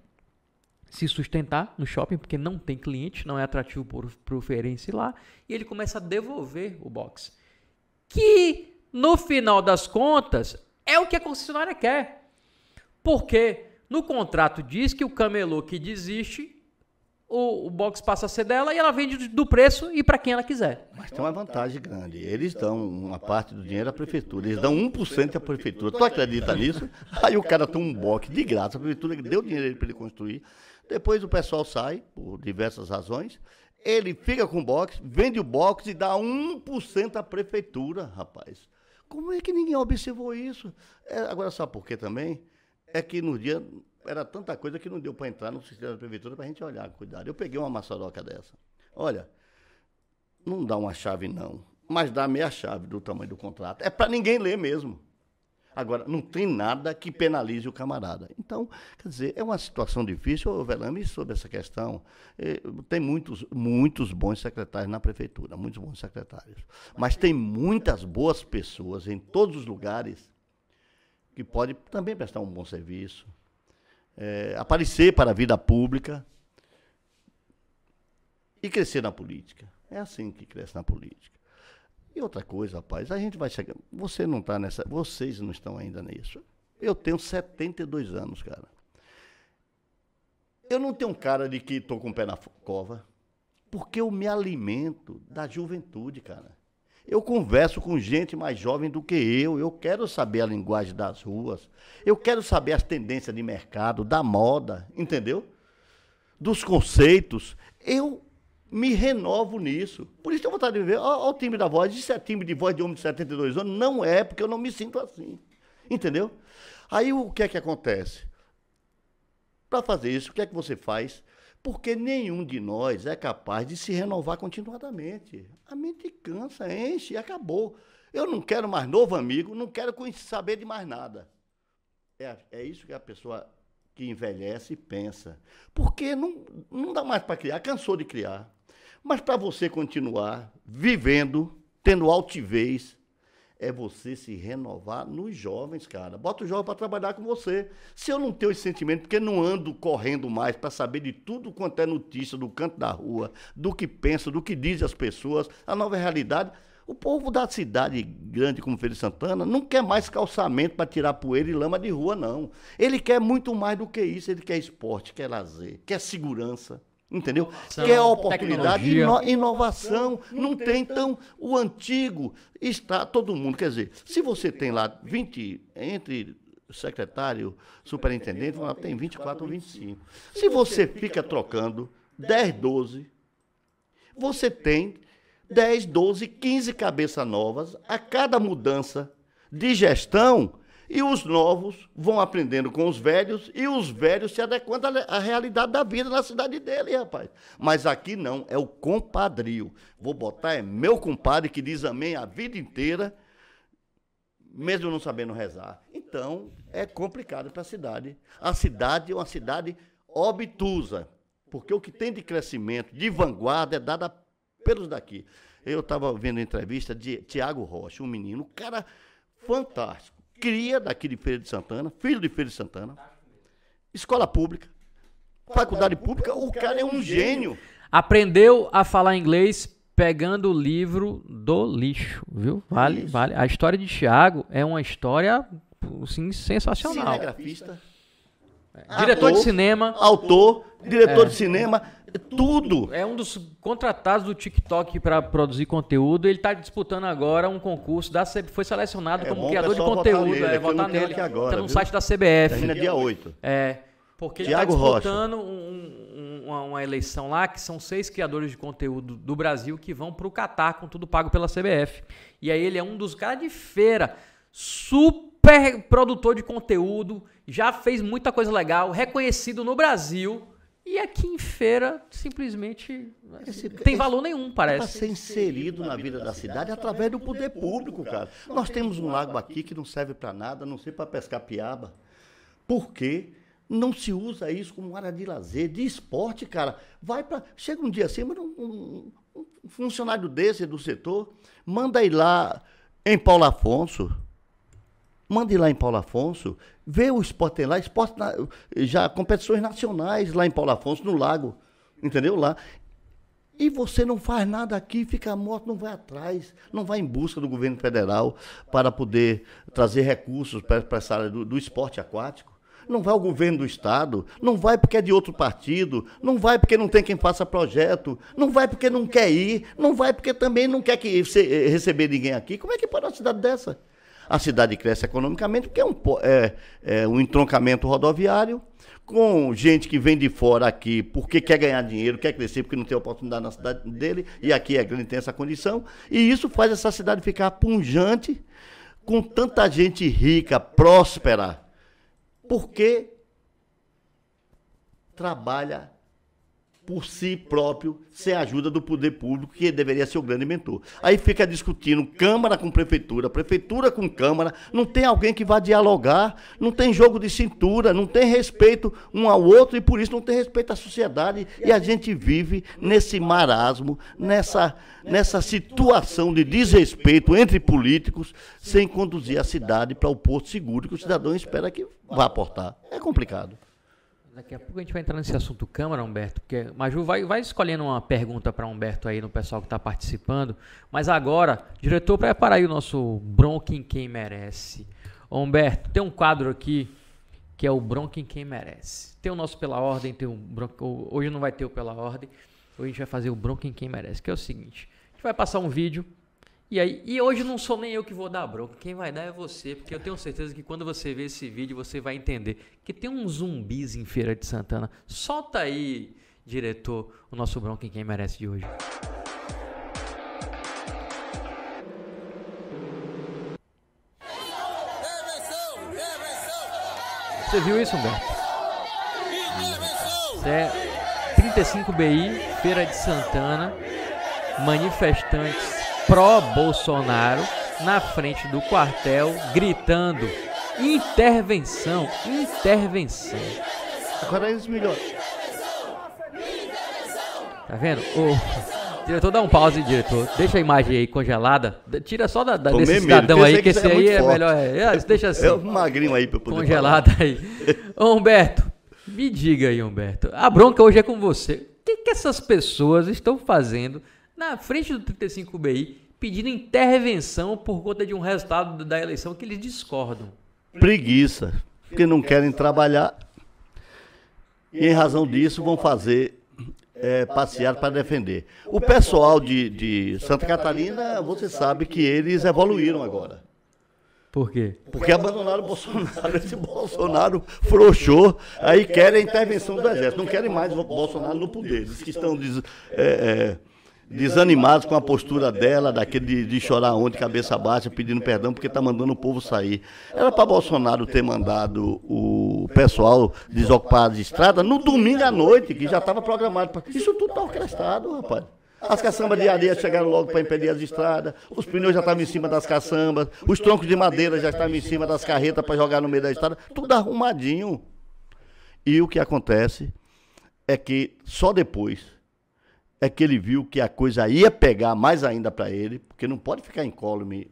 se sustentar no shopping porque não tem cliente, não é atrativo para o ferense lá, e ele começa a devolver o box. Que, no final das contas, é o que a concessionária quer. Porque no contrato diz que o camelô que desiste o, o box passa a ser dela e ela vende do preço e para quem ela quiser. Mas tem uma vantagem grande. Eles dão uma parte do dinheiro à prefeitura. Eles dão 1% à prefeitura. Tu acredita nisso? Aí o cara tem um box de graça. A prefeitura deu dinheiro para ele construir. Depois o pessoal sai, por diversas razões. Ele fica com o box, vende o box e dá 1% à prefeitura, rapaz. Como é que ninguém observou isso? É, agora, sabe por quê também? É que no dia era tanta coisa que não deu para entrar no sistema da prefeitura para a gente olhar, cuidado. Eu peguei uma maçaroca dessa. Olha, não dá uma chave não, mas dá meia chave do tamanho do contrato. É para ninguém ler mesmo. Agora, não tem nada que penalize o camarada. Então, quer dizer, é uma situação difícil, Velame, sobre essa questão. Eh, tem muitos, muitos bons secretários na prefeitura, muitos bons secretários. Mas tem muitas boas pessoas em todos os lugares que podem também prestar um bom serviço, é, aparecer para a vida pública e crescer na política. É assim que cresce na política. E outra coisa, rapaz, a gente vai chegar. Você não está nessa. Vocês não estão ainda nisso. Eu tenho 72 anos, cara. Eu não tenho cara de que estou com o pé na cova, porque eu me alimento da juventude, cara. Eu converso com gente mais jovem do que eu. Eu quero saber a linguagem das ruas. Eu quero saber as tendências de mercado, da moda, entendeu? Dos conceitos. Eu me renovo nisso. Por isso eu vontade de viver. Olha o timbre da voz. Isso é timbre de voz de homem de 72 anos? Não é, porque eu não me sinto assim. Entendeu? Aí o que é que acontece? Para fazer isso, o que é que você faz? Porque nenhum de nós é capaz de se renovar continuadamente. A mente cansa, enche e acabou. Eu não quero mais novo amigo, não quero saber de mais nada. É, é isso que a pessoa que envelhece pensa. Porque não, não dá mais para criar, cansou de criar. Mas para você continuar vivendo, tendo altivez, é você se renovar nos jovens, cara. Bota o jovem para trabalhar com você. Se eu não tenho esse sentimento, porque não ando correndo mais para saber de tudo quanto é notícia do canto da rua, do que pensa, do que dizem as pessoas, a nova realidade. O povo da cidade grande como Feira de Santana não quer mais calçamento para tirar poeira e lama de rua, não. Ele quer muito mais do que isso. Ele quer esporte, quer lazer, quer segurança. Entendeu? Inovação, que é oportunidade, ino, inovação. Não tem, então, o antigo está todo mundo. Quer dizer, se você tem lá 20, entre secretário, superintendente, tem 24 ou 25. Se você fica trocando 10, 12, você tem 10, 12, 15 cabeças novas a cada mudança de gestão e os novos vão aprendendo com os velhos e os velhos se adequando à realidade da vida na cidade dele, rapaz. Mas aqui não, é o compadrio. Vou botar, é meu compadre que diz amém a vida inteira, mesmo não sabendo rezar. Então, é complicado para a cidade. A cidade é uma cidade obtusa, porque o que tem de crescimento, de vanguarda, é dada pelos daqui. Eu estava vendo entrevista de Tiago Rocha, um menino, um cara fantástico. Cria daqui de Feira de Santana, filho de Feira de Santana, escola pública, faculdade pública, o cara é um gênio. Aprendeu a falar inglês pegando o livro do lixo, viu? Vale, Isso. vale. A história de Tiago é uma história assim, sensacional. Cinegrafista, Diretor de ator, cinema, autor, diretor de cinema, tudo. é um dos contratados do TikTok para produzir conteúdo. Ele está disputando agora um concurso da CB, foi selecionado É como criador de pessoal votar conteúdo, nele, é é votar nele. agora, tá no viu? site da CBF. Termina dia 8. É, porque ele está disputando um- um- uma, uma eleição lá que são seis criadores de conteúdo do Brasil que vão para o Catar com tudo pago pela CBF. E aí ele é um dos caras de feira, super produtor de conteúdo, já fez muita coisa legal, reconhecido no Brasil. E aqui em feira, simplesmente, assim, Esse- tem valor nenhum, Para parece. ser inserido na vida da cidade através do poder público, cara. Nós temos um lago aqui que não serve para nada, não sei para pescar piaba. Por quê? Não se usa isso como área de lazer, de esporte, cara. Vai para. Chega um dia assim, mas um, um- um funcionário desse do setor, manda ir lá em Paulo Afonso. Manda ir lá em Paulo Afonso, vê o esporte lá, esporte na- já competições nacionais lá em Paulo Afonso, no lago. Entendeu? Lá. E você não faz nada aqui, fica morto, não vai atrás, não vai em busca do governo federal para poder trazer recursos para, essa área do, do esporte aquático. Não vai ao governo do estado, não vai porque é de outro partido, não vai porque não tem quem faça projeto, não vai porque não quer ir, não vai porque também não quer que eh, receber ninguém aqui. Como é que pode uma cidade dessa? A cidade cresce economicamente porque é um, é, é um entroncamento rodoviário, com gente que vem de fora aqui porque quer ganhar dinheiro, quer crescer, porque não tem oportunidade na cidade dele, e aqui é grande tem essa condição, e isso faz essa cidade ficar punjante, com tanta gente rica, próspera, porque trabalha por si próprio, sem a ajuda do poder público, que deveria ser o grande mentor. Aí fica discutindo Câmara com Prefeitura, Prefeitura com Câmara, não tem alguém que vá dialogar, não tem jogo de cintura, não tem respeito um ao outro e por isso não tem respeito à sociedade. E a gente vive nesse marasmo, nessa, nessa situação de desrespeito entre políticos, sem conduzir a cidade para o porto seguro que o cidadão espera que vá aportar. É complicado. Daqui a pouco a gente vai entrar nesse assunto Câmara, Humberto, porque Maju vai, vai escolhendo uma pergunta para Humberto aí no pessoal que está participando. Mas agora, diretor, prepara aí o nosso Bronca em Quem Merece. Ô, Humberto, tem um quadro aqui que é o Bronca em Quem Merece. Tem o nosso Pela Ordem, tem Bronca, hoje não vai ter o Pela Ordem, hoje a gente vai fazer o Bronca em Quem Merece, que é o seguinte, a gente vai passar um vídeo e aí, e hoje não sou nem eu que vou dar a bronca, quem vai dar é você, porque eu tenho certeza que quando você ver esse vídeo você vai entender que tem uns zumbis em Feira de Santana. Solta aí, diretor, o nosso bronca em quem merece de hoje. Você viu isso, Humberto? Isso é 35BI, Feira de Santana, manifestantes pró-Bolsonaro na frente do quartel, gritando: intervenção, intervenção. Agora eles melhoram. Tá vendo? Ô, diretor, dá um pause, diretor. Deixa a imagem aí congelada. Tira só da, da- desse medo, cidadão pensei aí, que esse era aí é forte. melhor. É, é, deixa assim. É um magrinho aí para poder congelada aí. Ô, Humberto, me diga aí, Humberto. A bronca hoje é com você. O que, que essas pessoas estão fazendo na frente do 35BI pedindo intervenção por conta de um resultado da eleição que eles discordam? Preguiça, porque não querem trabalhar. E em razão disso vão fazer é, passear para defender. O pessoal de, de Santa Catarina, você sabe que eles evoluíram agora. Por quê? Porque abandonaram o Bolsonaro. Esse Bolsonaro frouxou. Aí querem a intervenção do Exército. Não querem mais o Bolsonaro no poder. Diz que estão des- é, é, desanimados com a postura dela, daquele de, de chorar ontem, cabeça baixa, pedindo perdão, porque está mandando o povo sair. Era para Bolsonaro ter mandado o pessoal desocupar as estradas no domingo à noite, que já estava programado. pra- Isso tudo está orquestrado, rapaz. As caçambas de areia chegaram logo para impedir as estradas, os pneus já estavam em cima das caçambas, os troncos de madeira já estavam em cima das carretas para jogar no meio da estrada, tudo arrumadinho. E o que acontece é que só depois é que ele viu que a coisa ia pegar mais ainda para ele, porque não pode ficar incólume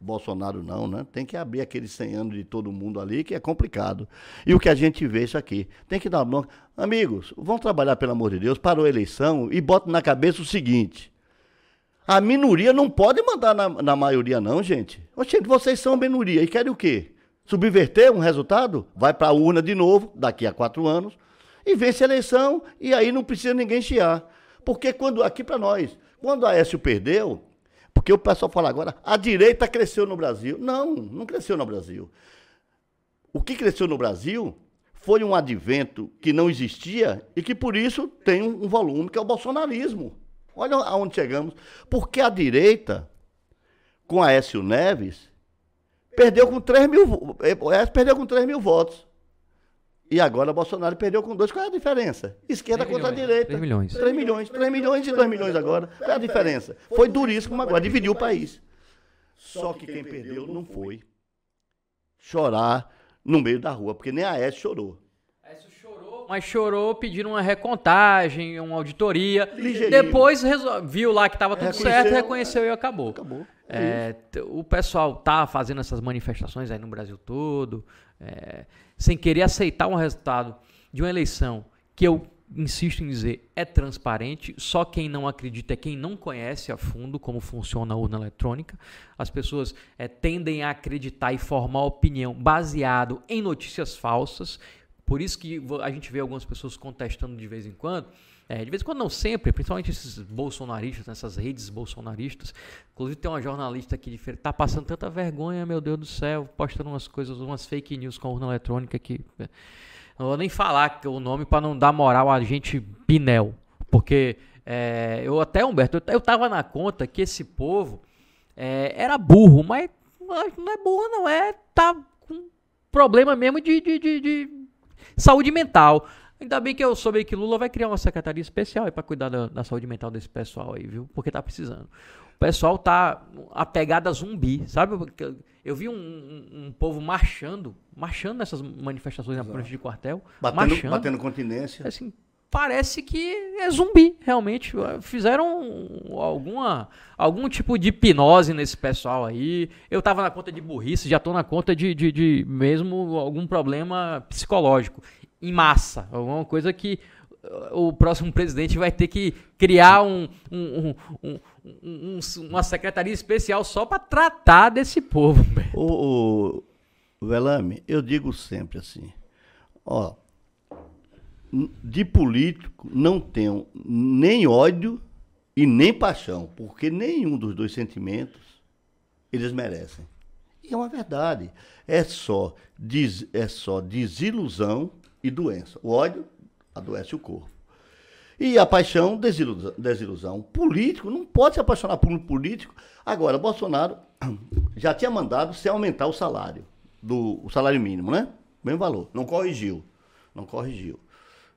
Bolsonaro não, né? Tem que abrir aqueles 100 anos de todo mundo ali, que é complicado. E o que a gente vê isso aqui, tem que dar bronca. Amigos, vão trabalhar, pelo amor de Deus, parou a eleição e botam na cabeça o seguinte, a minoria não pode mandar na, na maioria não, gente. Oxente, vocês são minoria e querem o quê? Subverter um resultado? Vai para a urna de novo, daqui a quatro anos, e vence a eleição, e aí não precisa ninguém chiar. Porque quando, aqui para nós, quando a Aécio perdeu, porque o pessoal fala agora, a direita cresceu no Brasil. Não, não cresceu no Brasil. O que cresceu no Brasil foi um advento que não existia e que por isso tem um volume que é o bolsonarismo. Olha aonde chegamos. Porque a direita, com Aécio Neves, perdeu com 3 mil, eh, perdeu com 3 mil votos. E agora Bolsonaro perdeu com dois. Qual é a diferença? Esquerda contra milhões, a direita. 3 milhões. 3 milhões. 3 milhões e 2 milhões agora. Qual é a diferença? Foi duríssimo agora, dividiu o país. Só que quem perdeu não foi chorar no meio da rua, porque nem a S chorou. Mas chorou, pediram uma recontagem, uma auditoria. Ligeirinho. Depois resol- viu lá que estava tudo Reconheceu, certo, reconheceu e acabou. Acabou. É, o pessoal tá fazendo essas manifestações aí no Brasil todo, é, sem querer aceitar um resultado de uma eleição que eu insisto em dizer é transparente. Só quem não acredita é quem não conhece a fundo como funciona a urna eletrônica. As pessoas é, tendem a acreditar e formar opinião baseado em notícias falsas. Por isso que a gente vê algumas pessoas contestando de vez em quando. É, de vez em quando não sempre, principalmente esses bolsonaristas, nessas redes bolsonaristas. Inclusive tem uma jornalista aqui de tá passando tanta vergonha, meu Deus do céu, postando umas coisas, umas fake news com urna eletrônica que é, não vou nem falar o nome para não dar moral a gente Pinel, porque é, eu até Humberto, eu, eu tava na conta que esse povo é, era burro, mas não é burro não, é tá com problema mesmo de, de, de- de saúde mental. Ainda bem que eu soube que Lula vai criar uma secretaria especial para cuidar da, da saúde mental desse pessoal aí, viu? Porque tá precisando. O pessoal tá apegado a zumbi, sabe? Eu vi um, um- um povo marchando, marchando nessas manifestações na frente de quartel, Batendo, marchando. batendo continência. Assim, parece que é zumbi, realmente. Fizeram alguma, algum tipo de hipnose nesse pessoal aí. Eu tava na conta de burrice, já tô na conta de, de, de mesmo algum problema psicológico. Em massa. Alguma coisa que uh, o próximo presidente vai ter que criar um, um- um- um- um- uma secretaria especial só para tratar desse povo. O, o Velame, eu digo sempre assim, ó, de político não tenho nem ódio e nem paixão, porque nenhum dos dois sentimentos eles merecem. E é uma verdade. É só, des, é só desilusão e doença. O ódio adoece o corpo. E a paixão, desilusão, desilusão. Político não pode se apaixonar por um político. Agora, Bolsonaro já tinha mandado se aumentar o salário, do, o salário mínimo, né? Mesmo valor. Não corrigiu. Não corrigiu.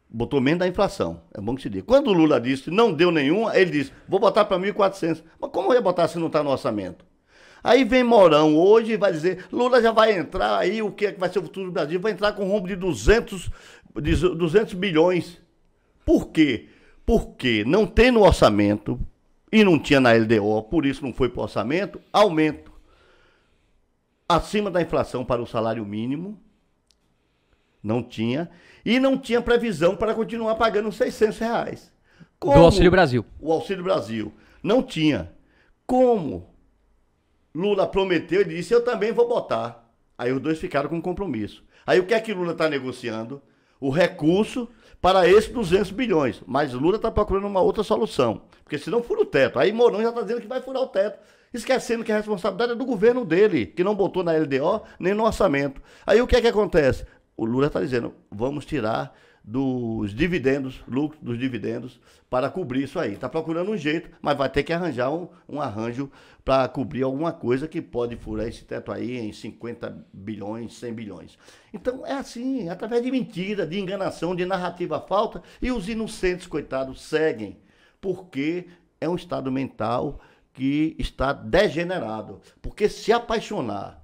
Botou menos da inflação. É bom que se diga. Quando o Lula disse não deu nenhuma, ele disse, vou botar para 1.400. Mas como eu ia botar se não está no orçamento? Aí vem Mourão hoje e vai dizer, Lula já vai entrar aí, o que é que vai ser o futuro do Brasil? Vai entrar com um rombo de 200, de 200 bilhões. Por quê? Porque não tem no orçamento e não tinha na LDO, por isso não foi para o orçamento, aumento acima da inflação para o salário mínimo, não tinha, e não tinha previsão para continuar pagando 600 reais. Do Auxílio Brasil. O Auxílio Brasil. Não tinha. Como Lula prometeu e disse, eu também vou botar. Aí os dois ficaram com compromisso. Aí o que é que Lula está negociando? O recurso para esses 200 bilhões. Mas Lula está procurando uma outra solução. Porque senão fura o teto. Aí Mourão já está dizendo que vai furar o teto. Esquecendo que a responsabilidade é do governo dele, que não botou na LDO nem no orçamento. Aí o que é que acontece? O Lula está dizendo, vamos tirar dos dividendos, lucro dos dividendos, para cobrir isso aí. Está procurando um jeito, mas vai ter que arranjar um, um arranjo para cobrir alguma coisa que pode furar esse teto aí em 50 bilhões, 100 bilhões. Então é assim, através de mentira, de enganação, de narrativa falta, e os inocentes, coitados, seguem, porque é um estado mental que está degenerado. Porque se apaixonar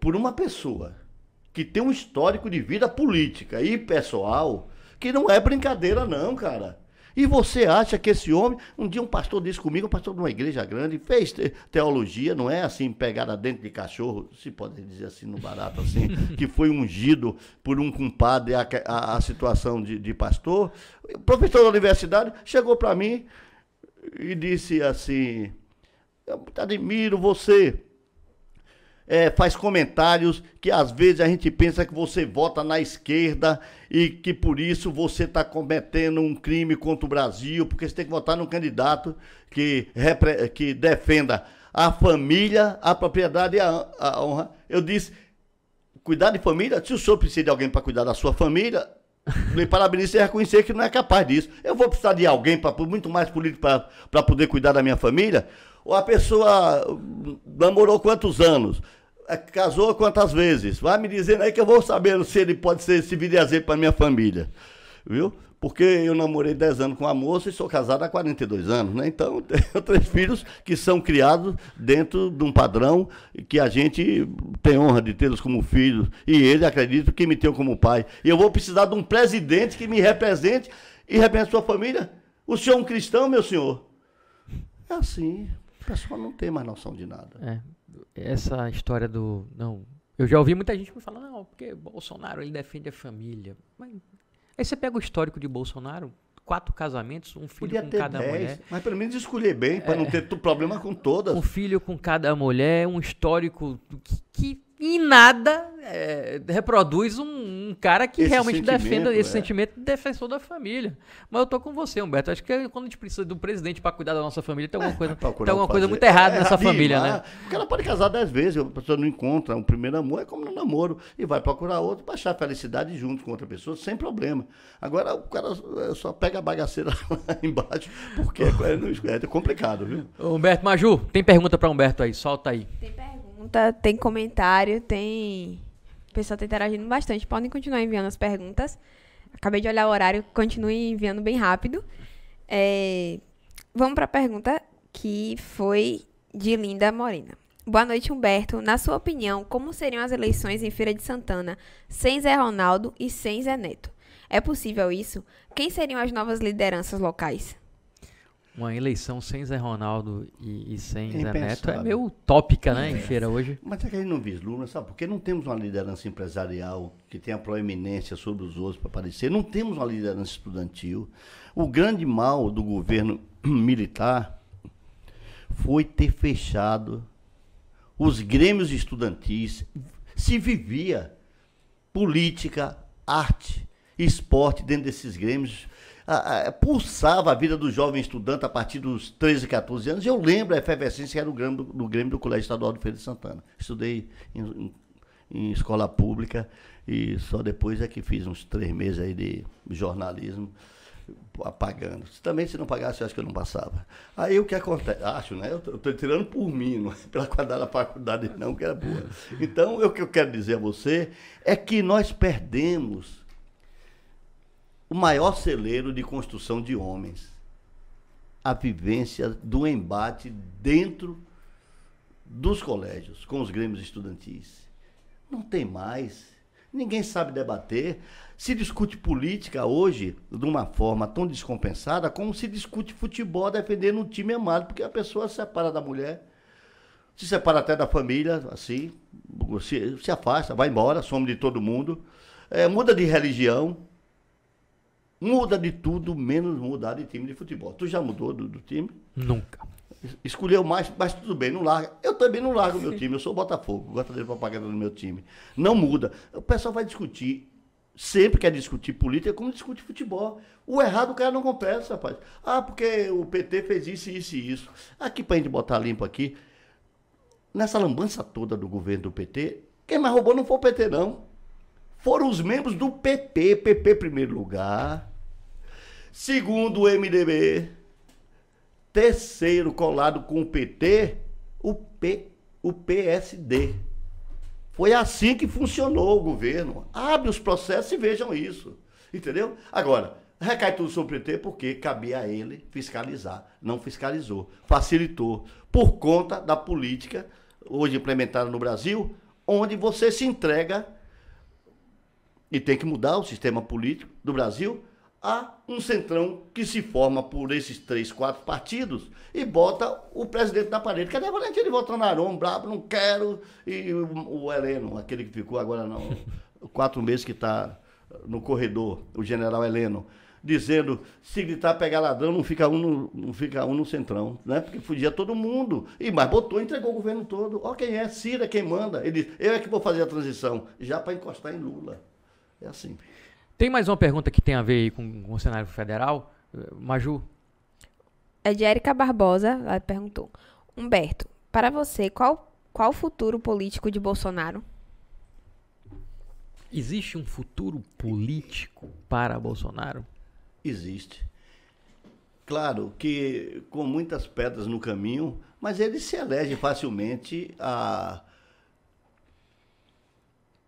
por uma pessoa que tem um histórico de vida política e pessoal, que não é brincadeira, não, cara. E você acha que esse homem, um dia um pastor disse comigo, um pastor de uma igreja grande, fez teologia, não é assim, pegada dentro de cachorro, se pode dizer assim no barato, assim, que foi ungido por um compadre a, a, a situação de, de pastor. O professor da universidade chegou para mim e disse assim: Eu admiro você é, faz comentários que às vezes a gente pensa que você vota na esquerda e que por isso você está cometendo um crime contra o Brasil, porque você tem que votar num candidato que, que defenda a família, a propriedade e a, a honra. Eu disse, cuidar de família, se o senhor precisa de alguém para cuidar da sua família, lhe parabenizo e reconhecer que não é capaz disso. Eu vou precisar de alguém, para muito mais político, para poder cuidar da minha família? Ou a pessoa namorou quantos anos? É, casou quantas vezes? Vai me dizendo aí que eu vou sabendo se ele pode ser esse videazeiro para minha família. Viu? Porque eu namorei 10 anos com uma moça e sou casado há 42 anos, né? Então, tenho três filhos que são criados dentro de um padrão que a gente tem honra de tê-los como filhos. E ele, acredito, que me tem como pai. E eu vou precisar de um presidente que me represente e represente sua família. O senhor é um cristão, meu senhor? É assim. O pessoal não tem mais noção de nada. É essa história do. Não. Eu já ouvi muita gente me falar, não, porque Bolsonaro ele defende a família. Mas, aí você pega o histórico de Bolsonaro, quatro casamentos, um filho Podia com cada dez, mulher. Mas pelo menos escolher bem, para é, não ter problema com todas. Um filho com cada mulher, um histórico que, que em nada é, reproduz um, um, cara que esse realmente defenda esse é. sentimento de defensor da família. Mas eu tô com você, Humberto. Acho que quando a gente precisa do presidente para cuidar da nossa família, tem alguma é, coisa, tem alguma coisa muito errada é, nessa família, né? O cara pode casar dez vezes, a pessoa não encontra o primeiro amor, é como no namoro, e vai procurar outro para achar felicidade junto com outra pessoa, sem problema. Agora o cara é, só pega a bagaceira lá embaixo, porque é, é complicado, viu? Humberto Maju, tem pergunta para Humberto aí, solta aí. Tem pergunta pergunta, tem comentário, tem. O pessoal tá interagindo bastante. Podem continuar enviando as perguntas. Acabei de olhar o horário, continue enviando bem rápido. É... Vamos para a pergunta que foi de Linda Morena. Boa noite, Humberto. Na sua opinião, como seriam as eleições em Feira de Santana sem Zé Ronaldo e sem Zé Neto? É possível isso? Quem seriam as novas lideranças locais? Uma eleição sem Zé Ronaldo e, e sem Zé Neto é meio utópica, né, é. em feira hoje. Mas é que a gente não vislumbra, sabe? Porque não temos uma liderança empresarial que tenha proeminência sobre os outros para aparecer. Não temos uma liderança estudantil. O grande mal do governo militar foi ter fechado os grêmios estudantis. Se vivia política, arte, esporte dentro desses grêmios a, a, pulsava a vida do jovem estudante a partir dos 13, 14 anos. Eu lembro a efervescência que era o Grêmio do, do, Grêmio do Colégio Estadual de Feira de Santana. Estudei em, em, em, escola pública e só depois é que fiz uns três meses aí de jornalismo apagando. Também se não pagasse, eu acho que eu não passava. Aí o que acontece? Acho, né? Eu estou tirando por mim, não é pela qualidade da faculdade, não, que era boa. Então, o que eu quero dizer a você é que nós perdemos o maior celeiro de construção de homens. A vivência do embate dentro dos colégios, com os grêmios estudantis. Não tem mais. Ninguém sabe debater. Se discute política hoje de uma forma tão descompensada como se discute futebol defendendo um time amado, porque a pessoa se separa da mulher, se separa até da família, assim, se, se afasta, vai embora, some de todo mundo, é, muda de religião, Muda de tudo, menos mudar de time de futebol. Tu já mudou do, do time? Nunca. Escolheu mais, mas tudo bem, não larga. Eu também não largo o meu time, eu sou Botafogo, gosto de propaganda no meu time. Não muda. O pessoal vai discutir, sempre quer discutir política como discute futebol. O errado o cara não compensa, rapaz. Ah, porque o PT fez isso, isso e isso. Aqui pra gente botar limpo aqui, nessa lambança toda do governo do PT, quem mais roubou não foi o PT, não foram os membros do PP, PP primeiro lugar, segundo o MDB, terceiro colado com o PT, o, P, o PSD. Foi assim que funcionou o governo. Abre os processos e vejam isso. Entendeu? Agora, Recai tudo sobre o PT porque cabia a ele fiscalizar. Não fiscalizou. Facilitou. Por conta da política hoje implementada no Brasil, onde você se entrega e tem que mudar o sistema político do Brasil a um centrão que se forma por esses três, quatro partidos e bota o presidente na parede. Cadê a Valentina Voltanaron? Brabo, não quero. E o, o Heleno, aquele que ficou agora não, quatro meses que está no corredor, o general Heleno, dizendo se gritar pegar ladrão não fica um no, não fica um no centrão, né? Porque fugia todo mundo. E mas botou, entregou o governo todo. Ó quem é, Cira quem manda. Ele eu é que vou fazer a transição, já para encostar em Lula. É assim. Tem mais uma pergunta que tem a ver aí com, com o cenário federal. Maju. É de Érica Barbosa, ela perguntou. Humberto, para você, qual, qual o futuro político de Bolsonaro? Existe um futuro político para Bolsonaro? Existe. Claro que com muitas pedras no caminho, mas ele se elege facilmente a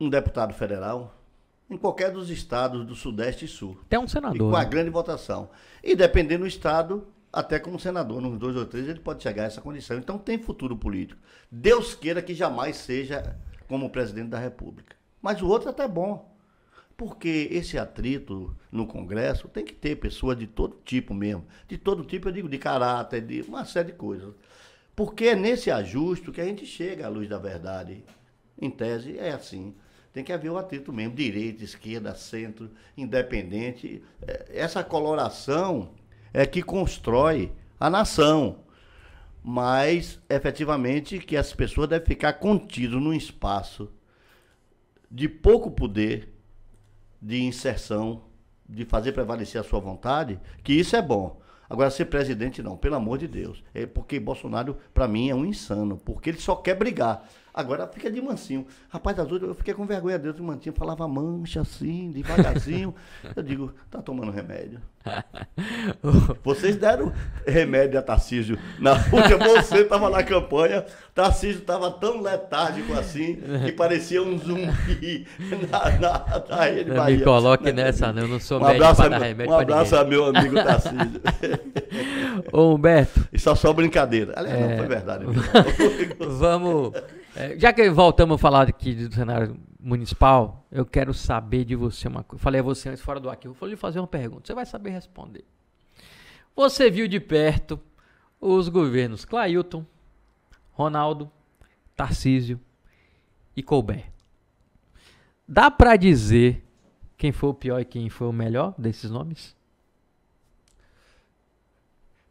um deputado federal em qualquer dos estados do Sudeste e Sul. Até um senador. E com a né? grande votação. E dependendo do estado, até como senador, nos dois ou três, ele pode chegar a essa condição. Então tem futuro político. Deus queira que jamais seja como presidente da República. Mas o outro é até bom. Porque esse atrito no Congresso tem que ter pessoas de todo tipo mesmo. De todo tipo, eu digo, de caráter, de uma série de coisas. Porque é nesse ajuste que a gente chega à luz da verdade. Em tese, é assim. Tem que haver o atrito mesmo, direita, esquerda, centro, independente. É, essa coloração é que constrói a nação. Mas, efetivamente, que as pessoas devem ficar contidas num espaço de pouco poder, de inserção, de fazer prevalecer a sua vontade, que isso é bom. Agora, ser presidente, não, pelo amor de Deus. É porque Bolsonaro, para mim, é um insano, porque ele só quer brigar. Agora fica de mansinho. Rapaz das outras, eu fiquei com vergonha dele de mansinho, falava mancha assim, devagarzinho. eu digo, tá tomando remédio. Vocês deram remédio a Tarcísio na última, você estava na campanha, Tarcísio estava tão letárgico assim, que parecia um zumbi na, na, na rede Não me coloque nessa, não, eu não sou um médico abraço, para dar remédio um abraço a meu amigo Tarcísio. Ô Humberto, Isso é só brincadeira. Aliás, É. não foi verdade. vamos... é, já que voltamos a falar aqui do cenário municipal, eu quero saber de você uma coisa. Falei a você antes, fora do aqui, eu vou lhe fazer uma pergunta. Você vai saber responder. Você viu de perto os governos Clailton, Ronaldo, Tarcísio e Colbert. Dá pra dizer quem foi o pior e quem foi o melhor desses nomes?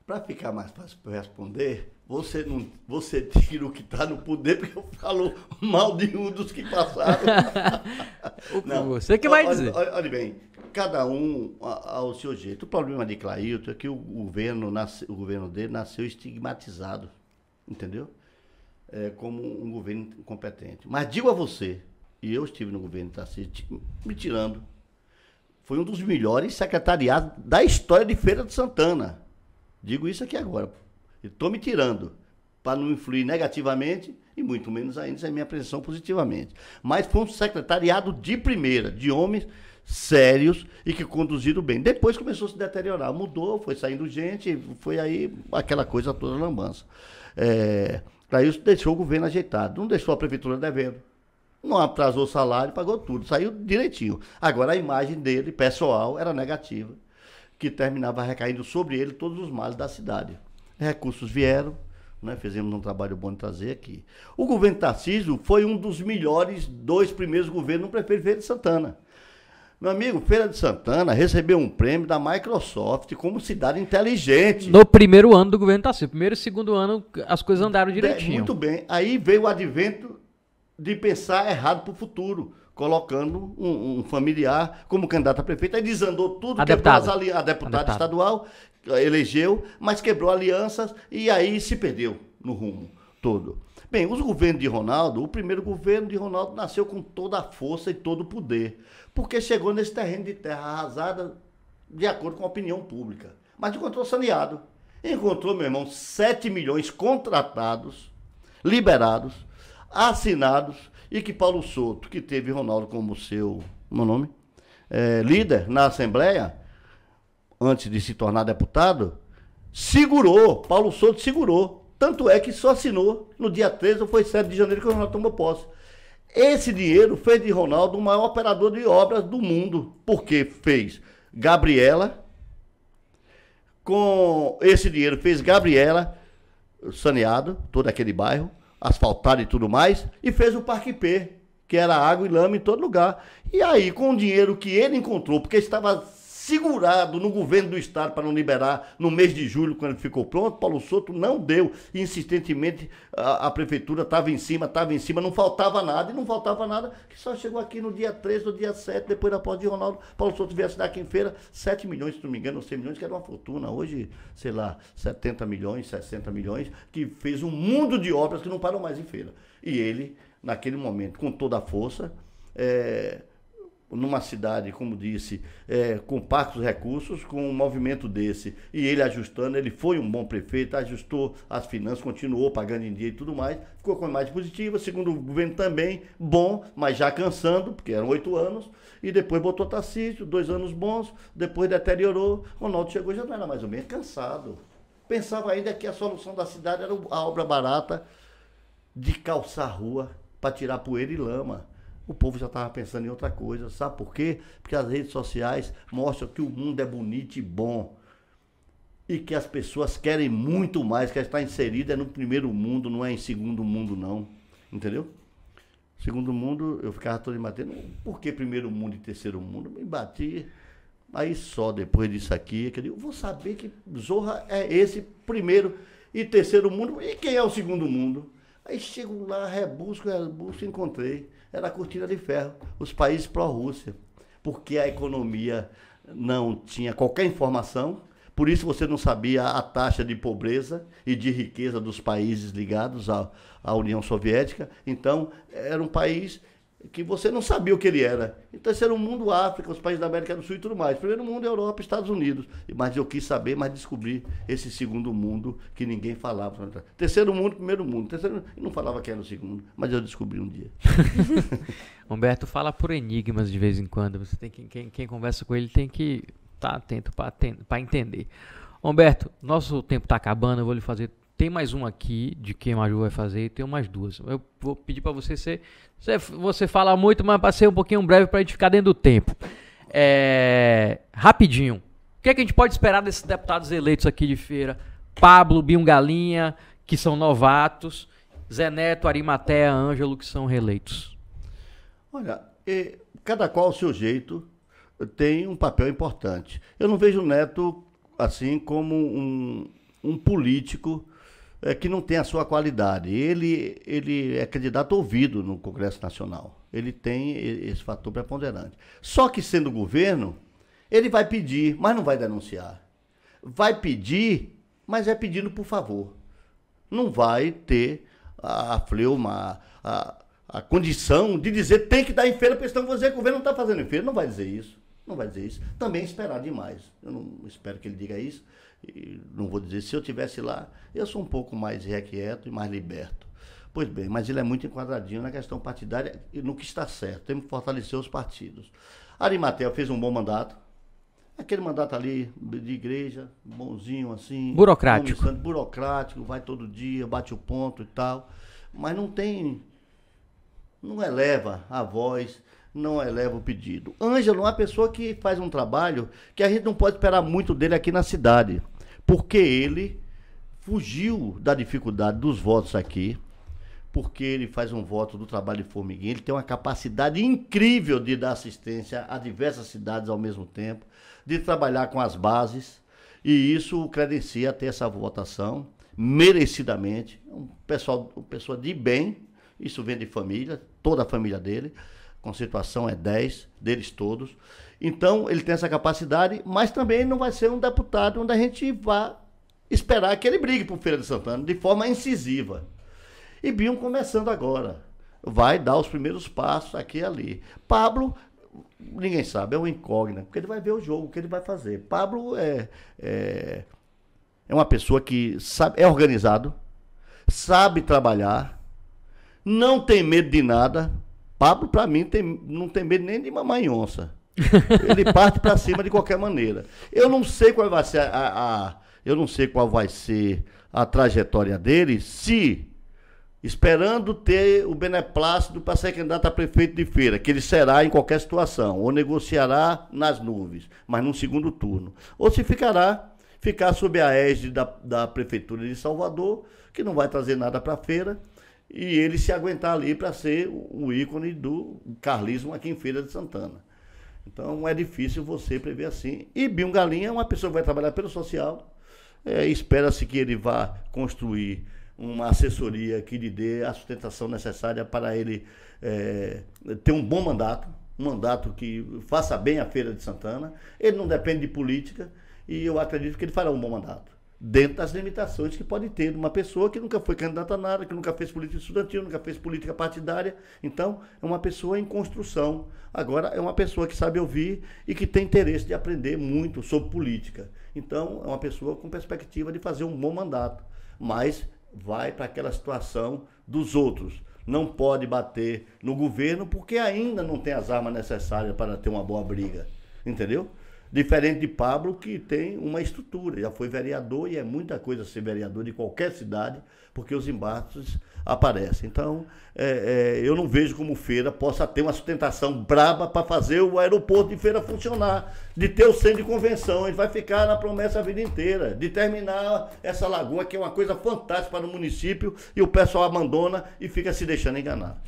Para ficar mais fácil para responder, você não, você tira o que está no poder porque eu falo mal de um dos que passaram. O- Você que vai Olha- dizer. Olha, olha bem, cada um ao seu jeito. O problema de Clailton é que o governo, nasce- o governo dele nasceu estigmatizado, entendeu? É, como um governo incompetente. Mas digo a você, e eu estive no governo de Tarcísio, me tirando, foi um dos melhores secretariados da história de Feira de Santana. Digo isso aqui agora. Estou me tirando para não influir negativamente e muito menos ainda se minha apreensão positivamente. Mas foi um secretariado de primeira, de homens sérios e que conduziram bem. Depois começou a se deteriorar, mudou, foi saindo gente, foi aí aquela coisa toda lambança. É, isso deixou o governo ajeitado, não deixou a prefeitura devendo. Não atrasou o salário, pagou tudo, saiu direitinho. Agora a imagem dele, pessoal, era negativa, que terminava recaindo sobre ele todos os males da cidade. Recursos vieram, né, fizemos um trabalho bom de trazer aqui. O governo Tarcísio foi um dos melhores dois primeiros governos no prefeito Feira de Santana. Meu amigo, Feira de Santana recebeu um prêmio da Microsoft como cidade inteligente. No primeiro ano do governo Tarcísio. Primeiro e segundo ano as coisas andaram É, direitinho. Muito bem. Aí veio o advento de pensar errado para o futuro, colocando um, um familiar como candidato a prefeito. Aí desandou tudo, A deputada. ali- a deputada A deputada. estadual, elegeu, mas quebrou alianças e aí se perdeu no rumo todo. Bem, os governos de Ronaldo, o primeiro governo de Ronaldo nasceu com toda a força e todo o poder, porque chegou nesse terreno de terra arrasada de acordo com a opinião pública. Mas encontrou saneado. Encontrou, meu irmão, 7 milhões contratados, liberados, assinados, e que Paulo Souto, que teve Ronaldo como seu, meu nome, eh, líder na Assembleia, antes de se tornar deputado, segurou, Paulo Souto segurou. Tanto é que só assinou no dia 13 ou foi 7 de janeiro que o Ronaldo tomou posse. Esse dinheiro fez de Ronaldo o maior operador de obras do mundo, porque fez Gabriela, com esse dinheiro fez Gabriela, saneado, todo aquele bairro, asfaltado e tudo mais, e fez o Parque P, que era água e lama em todo lugar. E aí, com o dinheiro que ele encontrou, porque estava segurado no governo do estado para não liberar no mês de julho, quando ele ficou pronto, Paulo Souto não deu. Insistentemente, a, a prefeitura estava em cima, estava em cima, não faltava nada, e não faltava nada, que só chegou aqui no dia 3, no dia 7, depois da posse de Ronaldo, Paulo Souto veio assinar aqui em feira 7 milhões, se não me engano, ou 100 milhões, que era uma fortuna. Hoje, sei lá, 70 milhões, 60 milhões, que fez um mundo de obras que não param mais em feira. E ele, naquele momento, com toda a força, é, numa cidade, como disse, é, com parcos recursos, com um movimento desse, e ele ajustando, ele foi um bom prefeito, ajustou as finanças, continuou pagando em dia e tudo mais, ficou com a imagem positiva, segundo o governo também, bom, mas já cansando, porque eram oito anos, e depois botou Tarcísio, dois anos bons, depois deteriorou, Ronaldo chegou já não era mais ou menos cansado. Pensava ainda que a solução da cidade era a obra barata de calçar rua para tirar poeira e lama o povo já estava pensando em outra coisa. Sabe por quê? Porque as redes sociais mostram que o mundo é bonito e bom. E que as pessoas querem muito mais, quer estar inserida é no primeiro mundo, não é em segundo mundo, não. Entendeu? Segundo mundo, eu ficava todo batendo. Por que primeiro mundo e terceiro mundo? Me bati. Aí só depois disso aqui, que eu vou saber que Zorra é esse primeiro e terceiro mundo. E quem é o segundo mundo? Aí chego lá, rebusco, rebusco, encontrei era a cortina de ferro, os países pró-Rússia, porque a economia não tinha qualquer informação, por isso você não sabia a taxa de pobreza e de riqueza dos países ligados à, à União Soviética. Então, era um país que você não sabia o que ele era. Então, esse era o mundo África, os países da América do Sul e tudo mais. Primeiro mundo, Europa, Estados Unidos. Mas eu quis saber, mas descobri esse segundo mundo que ninguém falava. Terceiro mundo, primeiro mundo. Terceiro, não falava que era o segundo, mas eu descobri um dia. Humberto fala por enigmas de vez em quando. Você tem que, quem, quem conversa com ele tem que estar tá atento para entender. Humberto, nosso tempo está acabando, eu vou lhe fazer tem mais um aqui de quem a Maju vai fazer e tem mais duas. Eu vou pedir para você ser. Você, fala muito, mas para ser um pouquinho breve para a gente ficar dentro do tempo. É, rapidinho. O que, é que a gente pode esperar desses deputados eleitos aqui de feira? Pablo, Bion Galinha, que são novatos. Zé Neto, Arimatea, Ângelo, que são reeleitos. Olha, cada qual ao seu jeito tem um papel importante. Eu não vejo o Neto assim como um, um político é, que não tem a sua qualidade. Ele, ele é candidato ouvido no Congresso Nacional. Ele tem esse fator preponderante. Só que sendo governo, ele vai pedir, mas não vai denunciar. Vai pedir, mas é pedindo por favor. Não vai ter a, a fleuma, a, a condição de dizer tem que dar em feira, porque senão você o governo não está fazendo em feira. Não vai dizer isso. Não vai dizer isso. Também esperar demais. Eu não espero que ele diga isso não vou dizer, se eu tivesse lá, eu sou um pouco mais requieto e mais liberto. Pois bem, mas ele é muito enquadradinho na questão partidária e no que está certo. Temos que fortalecer os partidos. Arimatel fez um bom mandato. Aquele mandato ali de igreja, bonzinho assim. Burocrático. Burocrático, vai todo dia, bate o ponto e tal. Mas não tem. Não eleva a voz, não eleva o pedido. Ângelo é uma pessoa que faz um trabalho que a gente não pode esperar muito dele aqui na cidade, porque ele fugiu da dificuldade dos votos aqui, porque ele faz um voto do trabalho de formiguinha, ele tem uma capacidade incrível de dar assistência a diversas cidades ao mesmo tempo, de trabalhar com as bases, e isso o credencia a ter essa votação merecidamente. Um pessoal, uma pessoa de bem, isso vem de família, toda a família dele conceituação é 10 deles todos. Então, ele tem essa capacidade, mas também não vai ser um deputado onde a gente vá esperar que ele brigue por Feira de Santana de forma incisiva. E Bion começando agora. Vai dar os primeiros passos aqui e ali. Pablo, ninguém sabe, é um incógnito, porque ele vai ver o jogo, o que ele vai fazer. Pablo é, é, é uma pessoa que sabe, é organizado, sabe trabalhar, não tem medo de nada, Pablo, para mim, tem, não tem medo nem de mamãe onça. Ele parte para cima de qualquer maneira. Eu não sei qual vai ser a, a, eu não sei qual vai ser a trajetória dele se esperando ter o beneplácito para ser candidato a prefeito de feira, que ele será em qualquer situação, ou negociará nas nuvens, mas num segundo turno. Ou se ficará, ficar sob a égide da, da Prefeitura de Salvador, que não vai trazer nada para a feira, e ele se aguentar ali para ser o ícone do carlismo aqui em Feira de Santana. Então é difícil você prever assim. E Bion Galinha é uma pessoa que vai trabalhar pelo social. É, Espera-se que ele vá construir uma assessoria que lhe dê a sustentação necessária para ele é, ter um bom mandato, um mandato que faça bem a Feira de Santana. Ele não depende de política e eu acredito que ele fará um bom mandato dentro das limitações que pode ter uma pessoa que nunca foi candidata a nada, que nunca fez política estudantil, nunca fez política partidária. Então, é uma pessoa em construção. Agora, é uma pessoa que sabe ouvir e que tem interesse de aprender muito sobre política. Então, é uma pessoa com perspectiva de fazer um bom mandato. Mas vai para aquela situação dos outros. Não pode bater no governo porque ainda não tem as armas necessárias para ter uma boa briga. Entendeu? Diferente de Pablo, que tem uma estrutura, já foi vereador e é muita coisa ser vereador de qualquer cidade, porque os embates aparecem. Então, é, é, eu não vejo como Feira possa ter uma sustentação braba para fazer o aeroporto de Feira funcionar, de ter o centro de convenção. Gente vai ficar na promessa a vida inteira, de terminar essa lagoa, que é uma coisa fantástica para o município, e o pessoal abandona e fica se deixando enganar.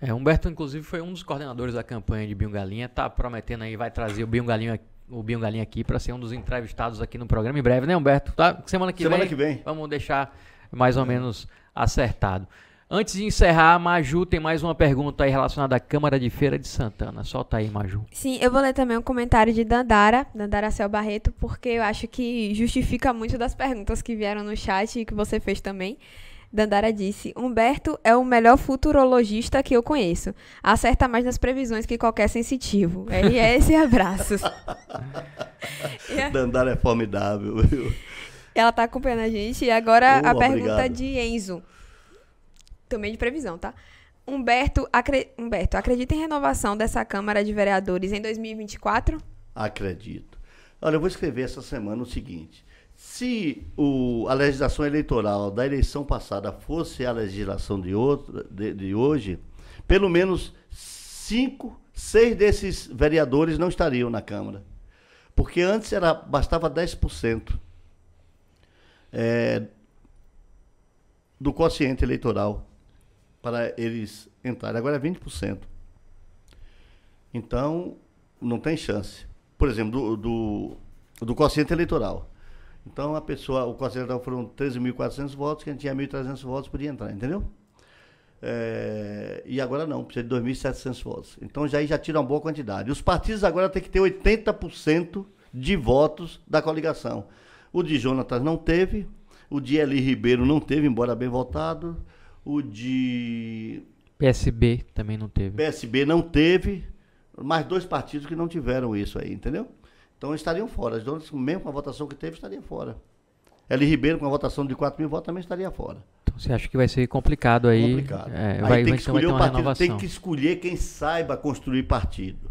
É, Humberto, inclusive, foi um dos coordenadores da campanha de Binho Galinha, tá prometendo aí, vai trazer o Binho aqui o Binho Galinha aqui para ser um dos entrevistados aqui no programa em breve, né, Humberto? Tá? Semana que Semana vem. que vem. Vamos deixar mais ou é. menos acertado. Antes de encerrar, Maju tem mais uma pergunta aí relacionada à Câmara de Feira de Santana. Solta aí, Maju. Sim, eu vou ler também um comentário de Dandara, Dandara Cel Barreto, porque eu acho que justifica muito das perguntas que vieram no chat e que você fez também. Dandara disse: Humberto é o melhor futurologista que eu conheço. Acerta mais nas previsões que qualquer sensitivo. RS e abraços. Dandara é formidável. Ela está acompanhando a gente. E agora oh, a pergunta obrigado. de Enzo. Também de previsão, tá? Humberto, acre... Humberto, acredita em renovação dessa Câmara de Vereadores em 2024? Acredito. Olha, eu vou escrever essa semana o seguinte. Se o, a legislação eleitoral da eleição passada fosse a legislação de, outro, de, de hoje, pelo menos cinco, seis desses vereadores não estariam na Câmara. Porque antes era, bastava 10% é, do quociente eleitoral para eles entrarem. Agora é 20%. Então, não tem chance. Por exemplo, do, do, do quociente eleitoral. Então a pessoa, o conselho foram 13.400 votos, quem tinha 1.300 votos podia entrar, entendeu? É, e agora não, precisa de 2.700 votos. Então já, já tira uma boa quantidade. Os partidos agora têm que ter 80% de votos da coligação. O de Jonatas não teve, o de Eli Ribeiro não teve, embora bem votado. O de. PSB também não teve. PSB não teve, mais dois partidos que não tiveram isso aí, entendeu? Então estariam fora. As donas, mesmo com a votação que teve, estariam fora. Eli Ribeiro, com a votação de 4 mil votos, também estaria fora. Então você acha que vai ser complicado aí? Complicado. É, aí vai, tem que então escolher o partido, renovação. tem que escolher quem saiba construir partido.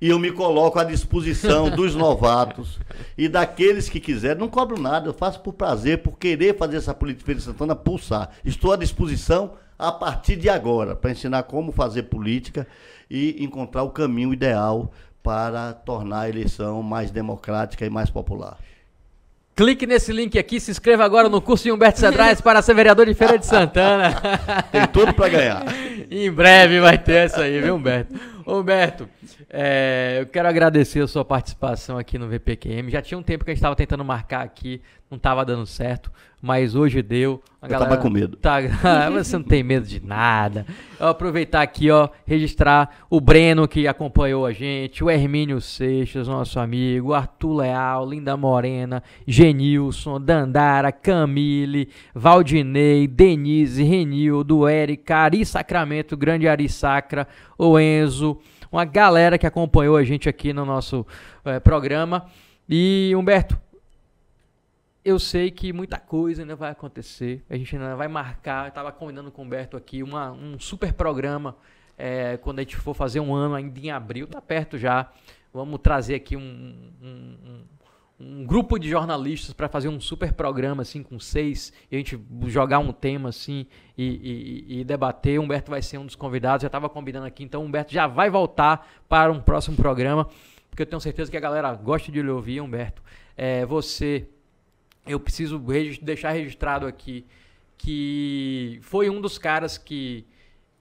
E eu me coloco à disposição dos novatos e daqueles que quiserem. Não cobro nada, eu faço por prazer, por querer fazer essa política de Santana pulsar. Estou à disposição a partir de agora, para ensinar como fazer política e encontrar o caminho ideal para tornar a eleição mais democrática e mais popular. Clique nesse link aqui, se inscreva agora no curso de Humberto Cedrais para ser vereador de Feira de Santana. Tem tudo para ganhar. em breve vai ter essa aí, viu, Humberto? Humberto, é, eu quero agradecer a sua participação aqui no VPQM. Já tinha um tempo que a gente estava tentando marcar aqui, não estava dando certo, mas hoje deu. A eu galera tava com medo. Tá, você não tem medo de nada. Eu aproveitar aqui, ó, registrar o Breno que acompanhou a gente, o Hermínio Seixas, nosso amigo, Arthur Leal, Linda Morena, Genilson, Dandara, Camille, Valdinei, Denise, Renildo, Eric, Ari Sacramento, Grande Ari Sacra, o Enzo, uma galera que acompanhou a gente aqui no nosso é, programa. E Humberto, eu sei que muita coisa ainda vai acontecer. A gente ainda vai marcar. Estava combinando com o Humberto aqui uma, um super programa É, quando a gente for fazer um ano ainda em abril, tá perto já. Vamos trazer aqui um, um, um um grupo de jornalistas para fazer um super programa assim com seis e a gente jogar um tema assim e, e, e debater. Humberto vai ser um dos convidados, já estava combinando aqui, então Humberto já vai voltar para um próximo programa, porque eu tenho certeza que a galera gosta de lhe ouvir, Humberto. É, você, eu preciso deixar registrado aqui que foi um dos caras que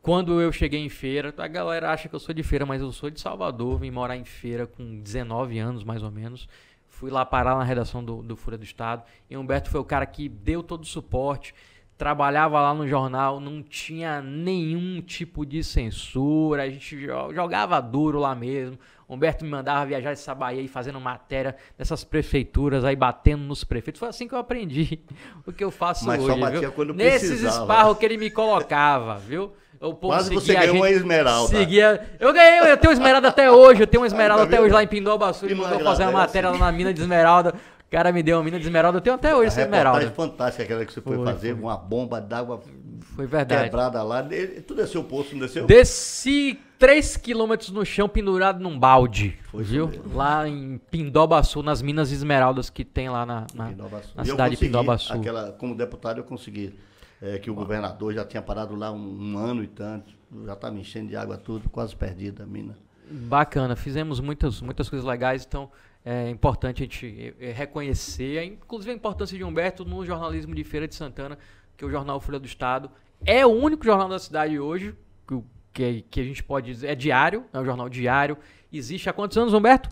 quando eu cheguei em feira, a galera acha que eu sou de feira, mas eu sou de Salvador, vim morar em feira com 19 anos mais ou menos. Fui lá parar na redação do, do Fúria do Estado. E Humberto foi o cara que deu todo o suporte. Trabalhava lá no jornal, não tinha nenhum tipo de censura. A gente jogava duro lá mesmo. Humberto me mandava viajar essa Bahia e fazendo matéria nessas prefeituras aí, batendo nos prefeitos. Foi assim que eu aprendi o que eu faço Mas hoje. Só batia viu? quando Nesses precisava. esparros que ele me colocava, viu? O Quase você ganhou gente, uma esmeralda. Seguia, eu ganhei, eu tenho esmeralda até hoje, eu tenho uma esmeralda tá até hoje lá em Pindobaçu, ele mandou fazer uma agradece. matéria lá na mina de esmeralda. O cara me deu uma mina de esmeralda, eu tenho até hoje A essa esmeralda. fantástica aquela que você foi, Foi, fazer, foi. uma bomba d'água Foi verdade. quebrada lá. Tu desceu o poço, não desceu? Desci 3 quilômetros no chão pendurado num balde, Foi viu? mesmo. Lá em Pindobaçu, nas minas esmeraldas que tem lá na, na, na cidade de Pindobaçu. Aquela, como deputado, eu consegui. é, que o governador já tinha parado lá um, um ano e tanto. Já estava enchendo de água tudo, quase perdida a mina. Bacana, fizemos muitas, muitas coisas legais, então é importante a gente eh, reconhecer, inclusive a importância de Humberto no jornalismo de Feira de Santana, que é o jornal Folha do Estado. É o único jornal da cidade hoje, que, o- que, a gente pode dizer, é diário, é um jornal diário. Existe há quantos anos, Humberto?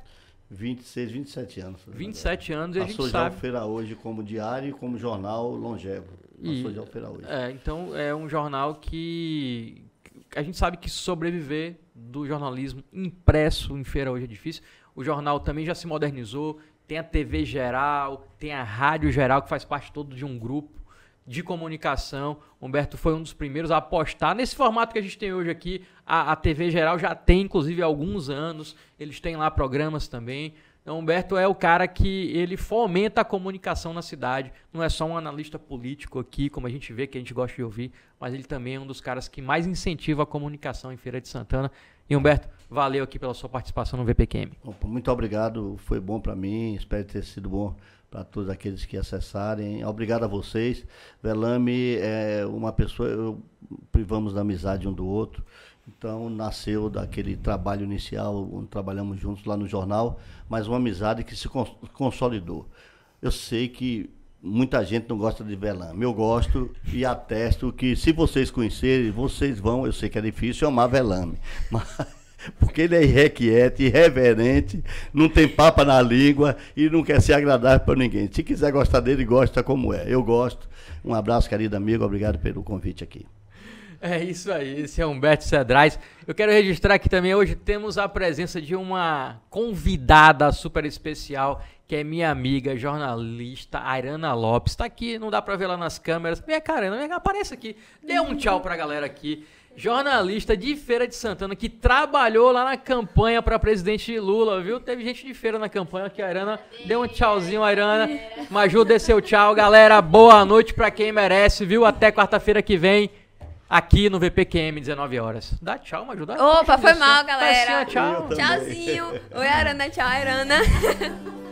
26, 27 anos. 27 anos e a gente Passou já sabe. Feira Hoje como diário e como jornal longevo. E- Passou já o Feira Hoje. É, então é um jornal que a gente sabe que sobreviver do jornalismo impresso em feira hoje é difícil. O jornal também já se modernizou, tem a TV geral, tem a rádio geral que faz parte todo de um grupo de comunicação. Humberto foi um dos primeiros a apostar nesse formato que a gente tem hoje aqui. A, a TV geral já tem, inclusive, alguns anos. Eles têm lá programas também. Então, Humberto é o cara que ele fomenta a comunicação na cidade. Não é só um analista político aqui, como a gente vê, que a gente gosta de ouvir, mas ele também é um dos caras que mais incentiva a comunicação em Feira de Santana. E Humberto, valeu aqui pela sua participação no VPQM. Muito obrigado, foi bom para mim, espero ter sido bom para todos aqueles que acessarem. Obrigado a vocês. Velame é uma pessoa, eu, privamos da amizade um do outro, então nasceu daquele trabalho inicial, onde trabalhamos juntos lá no jornal, mas uma amizade que se cons- consolidou. Eu sei que muita gente não gosta de Velame, eu gosto e atesto que se vocês conhecerem, vocês vão, eu sei que é difícil, amar Velame, mas... Porque ele é irrequiete, irreverente, não tem papa na língua e não quer ser agradável para ninguém. Se quiser gostar dele, gosta como é. Eu gosto. Um abraço, querido amigo. Obrigado pelo convite aqui. É isso aí, esse é Humberto Cedrais. Eu quero registrar aqui também, hoje temos a presença de uma convidada super especial, que é minha amiga, jornalista, Arana Lopes. Está aqui, não dá pra ver lá nas câmeras. Arana, vem cá, aparece aqui. Dê um tchau pra galera aqui. Jornalista de Feira de Santana, que trabalhou lá na campanha para presidente Lula, viu? Teve gente de feira na campanha aqui, a Arana. Dê um tchauzinho, Arana. Maju, dê seu tchau. Galera, boa noite pra quem merece, viu? Até quarta-feira que vem aqui no VPQM, 19 horas. Dá tchau, Maju. Dá Opa, foi mal, galera. assim, tchau. Tchauzinho. Oi, Arana. Tchau, Arana.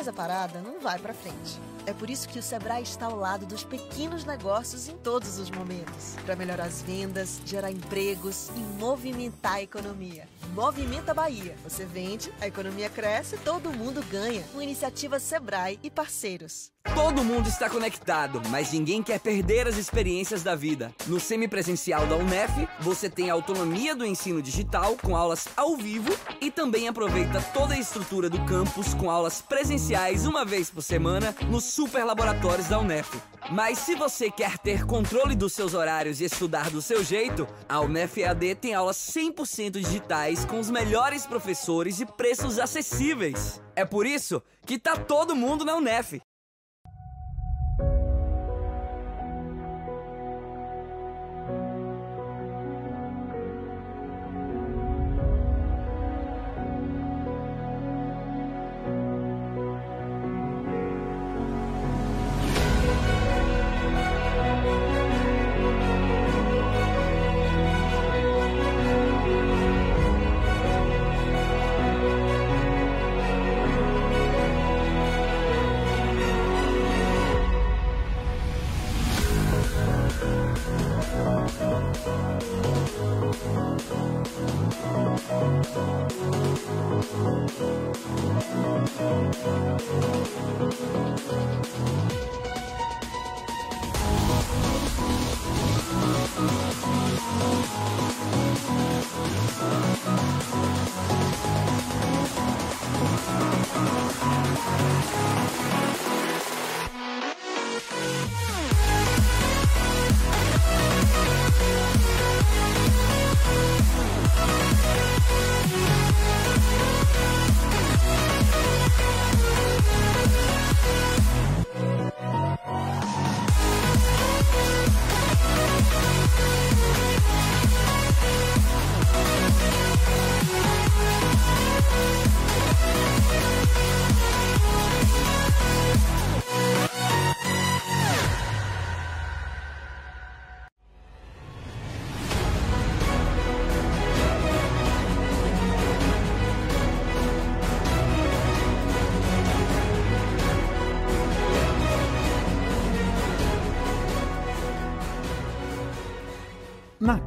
Empresa parada não vai pra frente. É por isso que o Sebrae está ao lado dos pequenos negócios em todos os momentos, para melhorar as vendas, gerar empregos e movimentar a economia. Movimenta Bahia. Você vende, a economia cresce, todo mundo ganha. Uma iniciativa Sebrae e parceiros. Todo mundo está conectado, mas ninguém quer perder as experiências da vida. No semipresencial da Unef, você tem a autonomia do ensino digital com aulas ao vivo e também aproveita toda a estrutura do campus com aulas presenciais uma vez por semana nos super laboratórios da Unef. Mas se você quer ter controle dos seus horários e estudar do seu jeito, a Unef EAD tem aulas 100% digitais com os melhores professores e preços acessíveis. É por isso que tá todo mundo na Unef.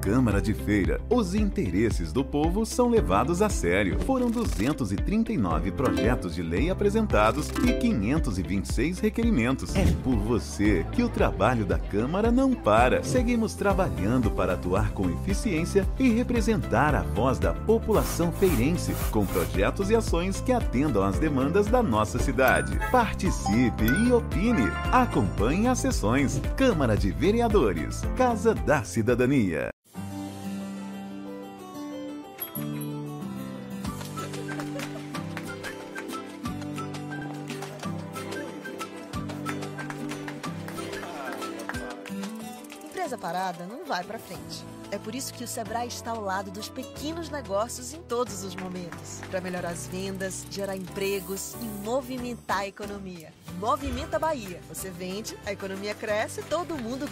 Câmara de Feira, os interesses do povo são levados a sério. Foram 239 projetos de lei apresentados e 526 requerimentos. É por você que o trabalho da Câmara não para. Seguimos trabalhando para atuar com eficiência e representar a voz da população feirense, com projetos e ações que atendam às demandas da nossa cidade. Participe e opine. Acompanhe as sessões. Câmara de Vereadores, Casa da Cidadania. Vai para frente. É por isso que o Sebrae está ao lado dos pequenos negócios em todos os momentos, para melhorar as vendas, gerar empregos e movimentar a economia. Movimenta Bahia. Você vende, a economia cresce, todo mundo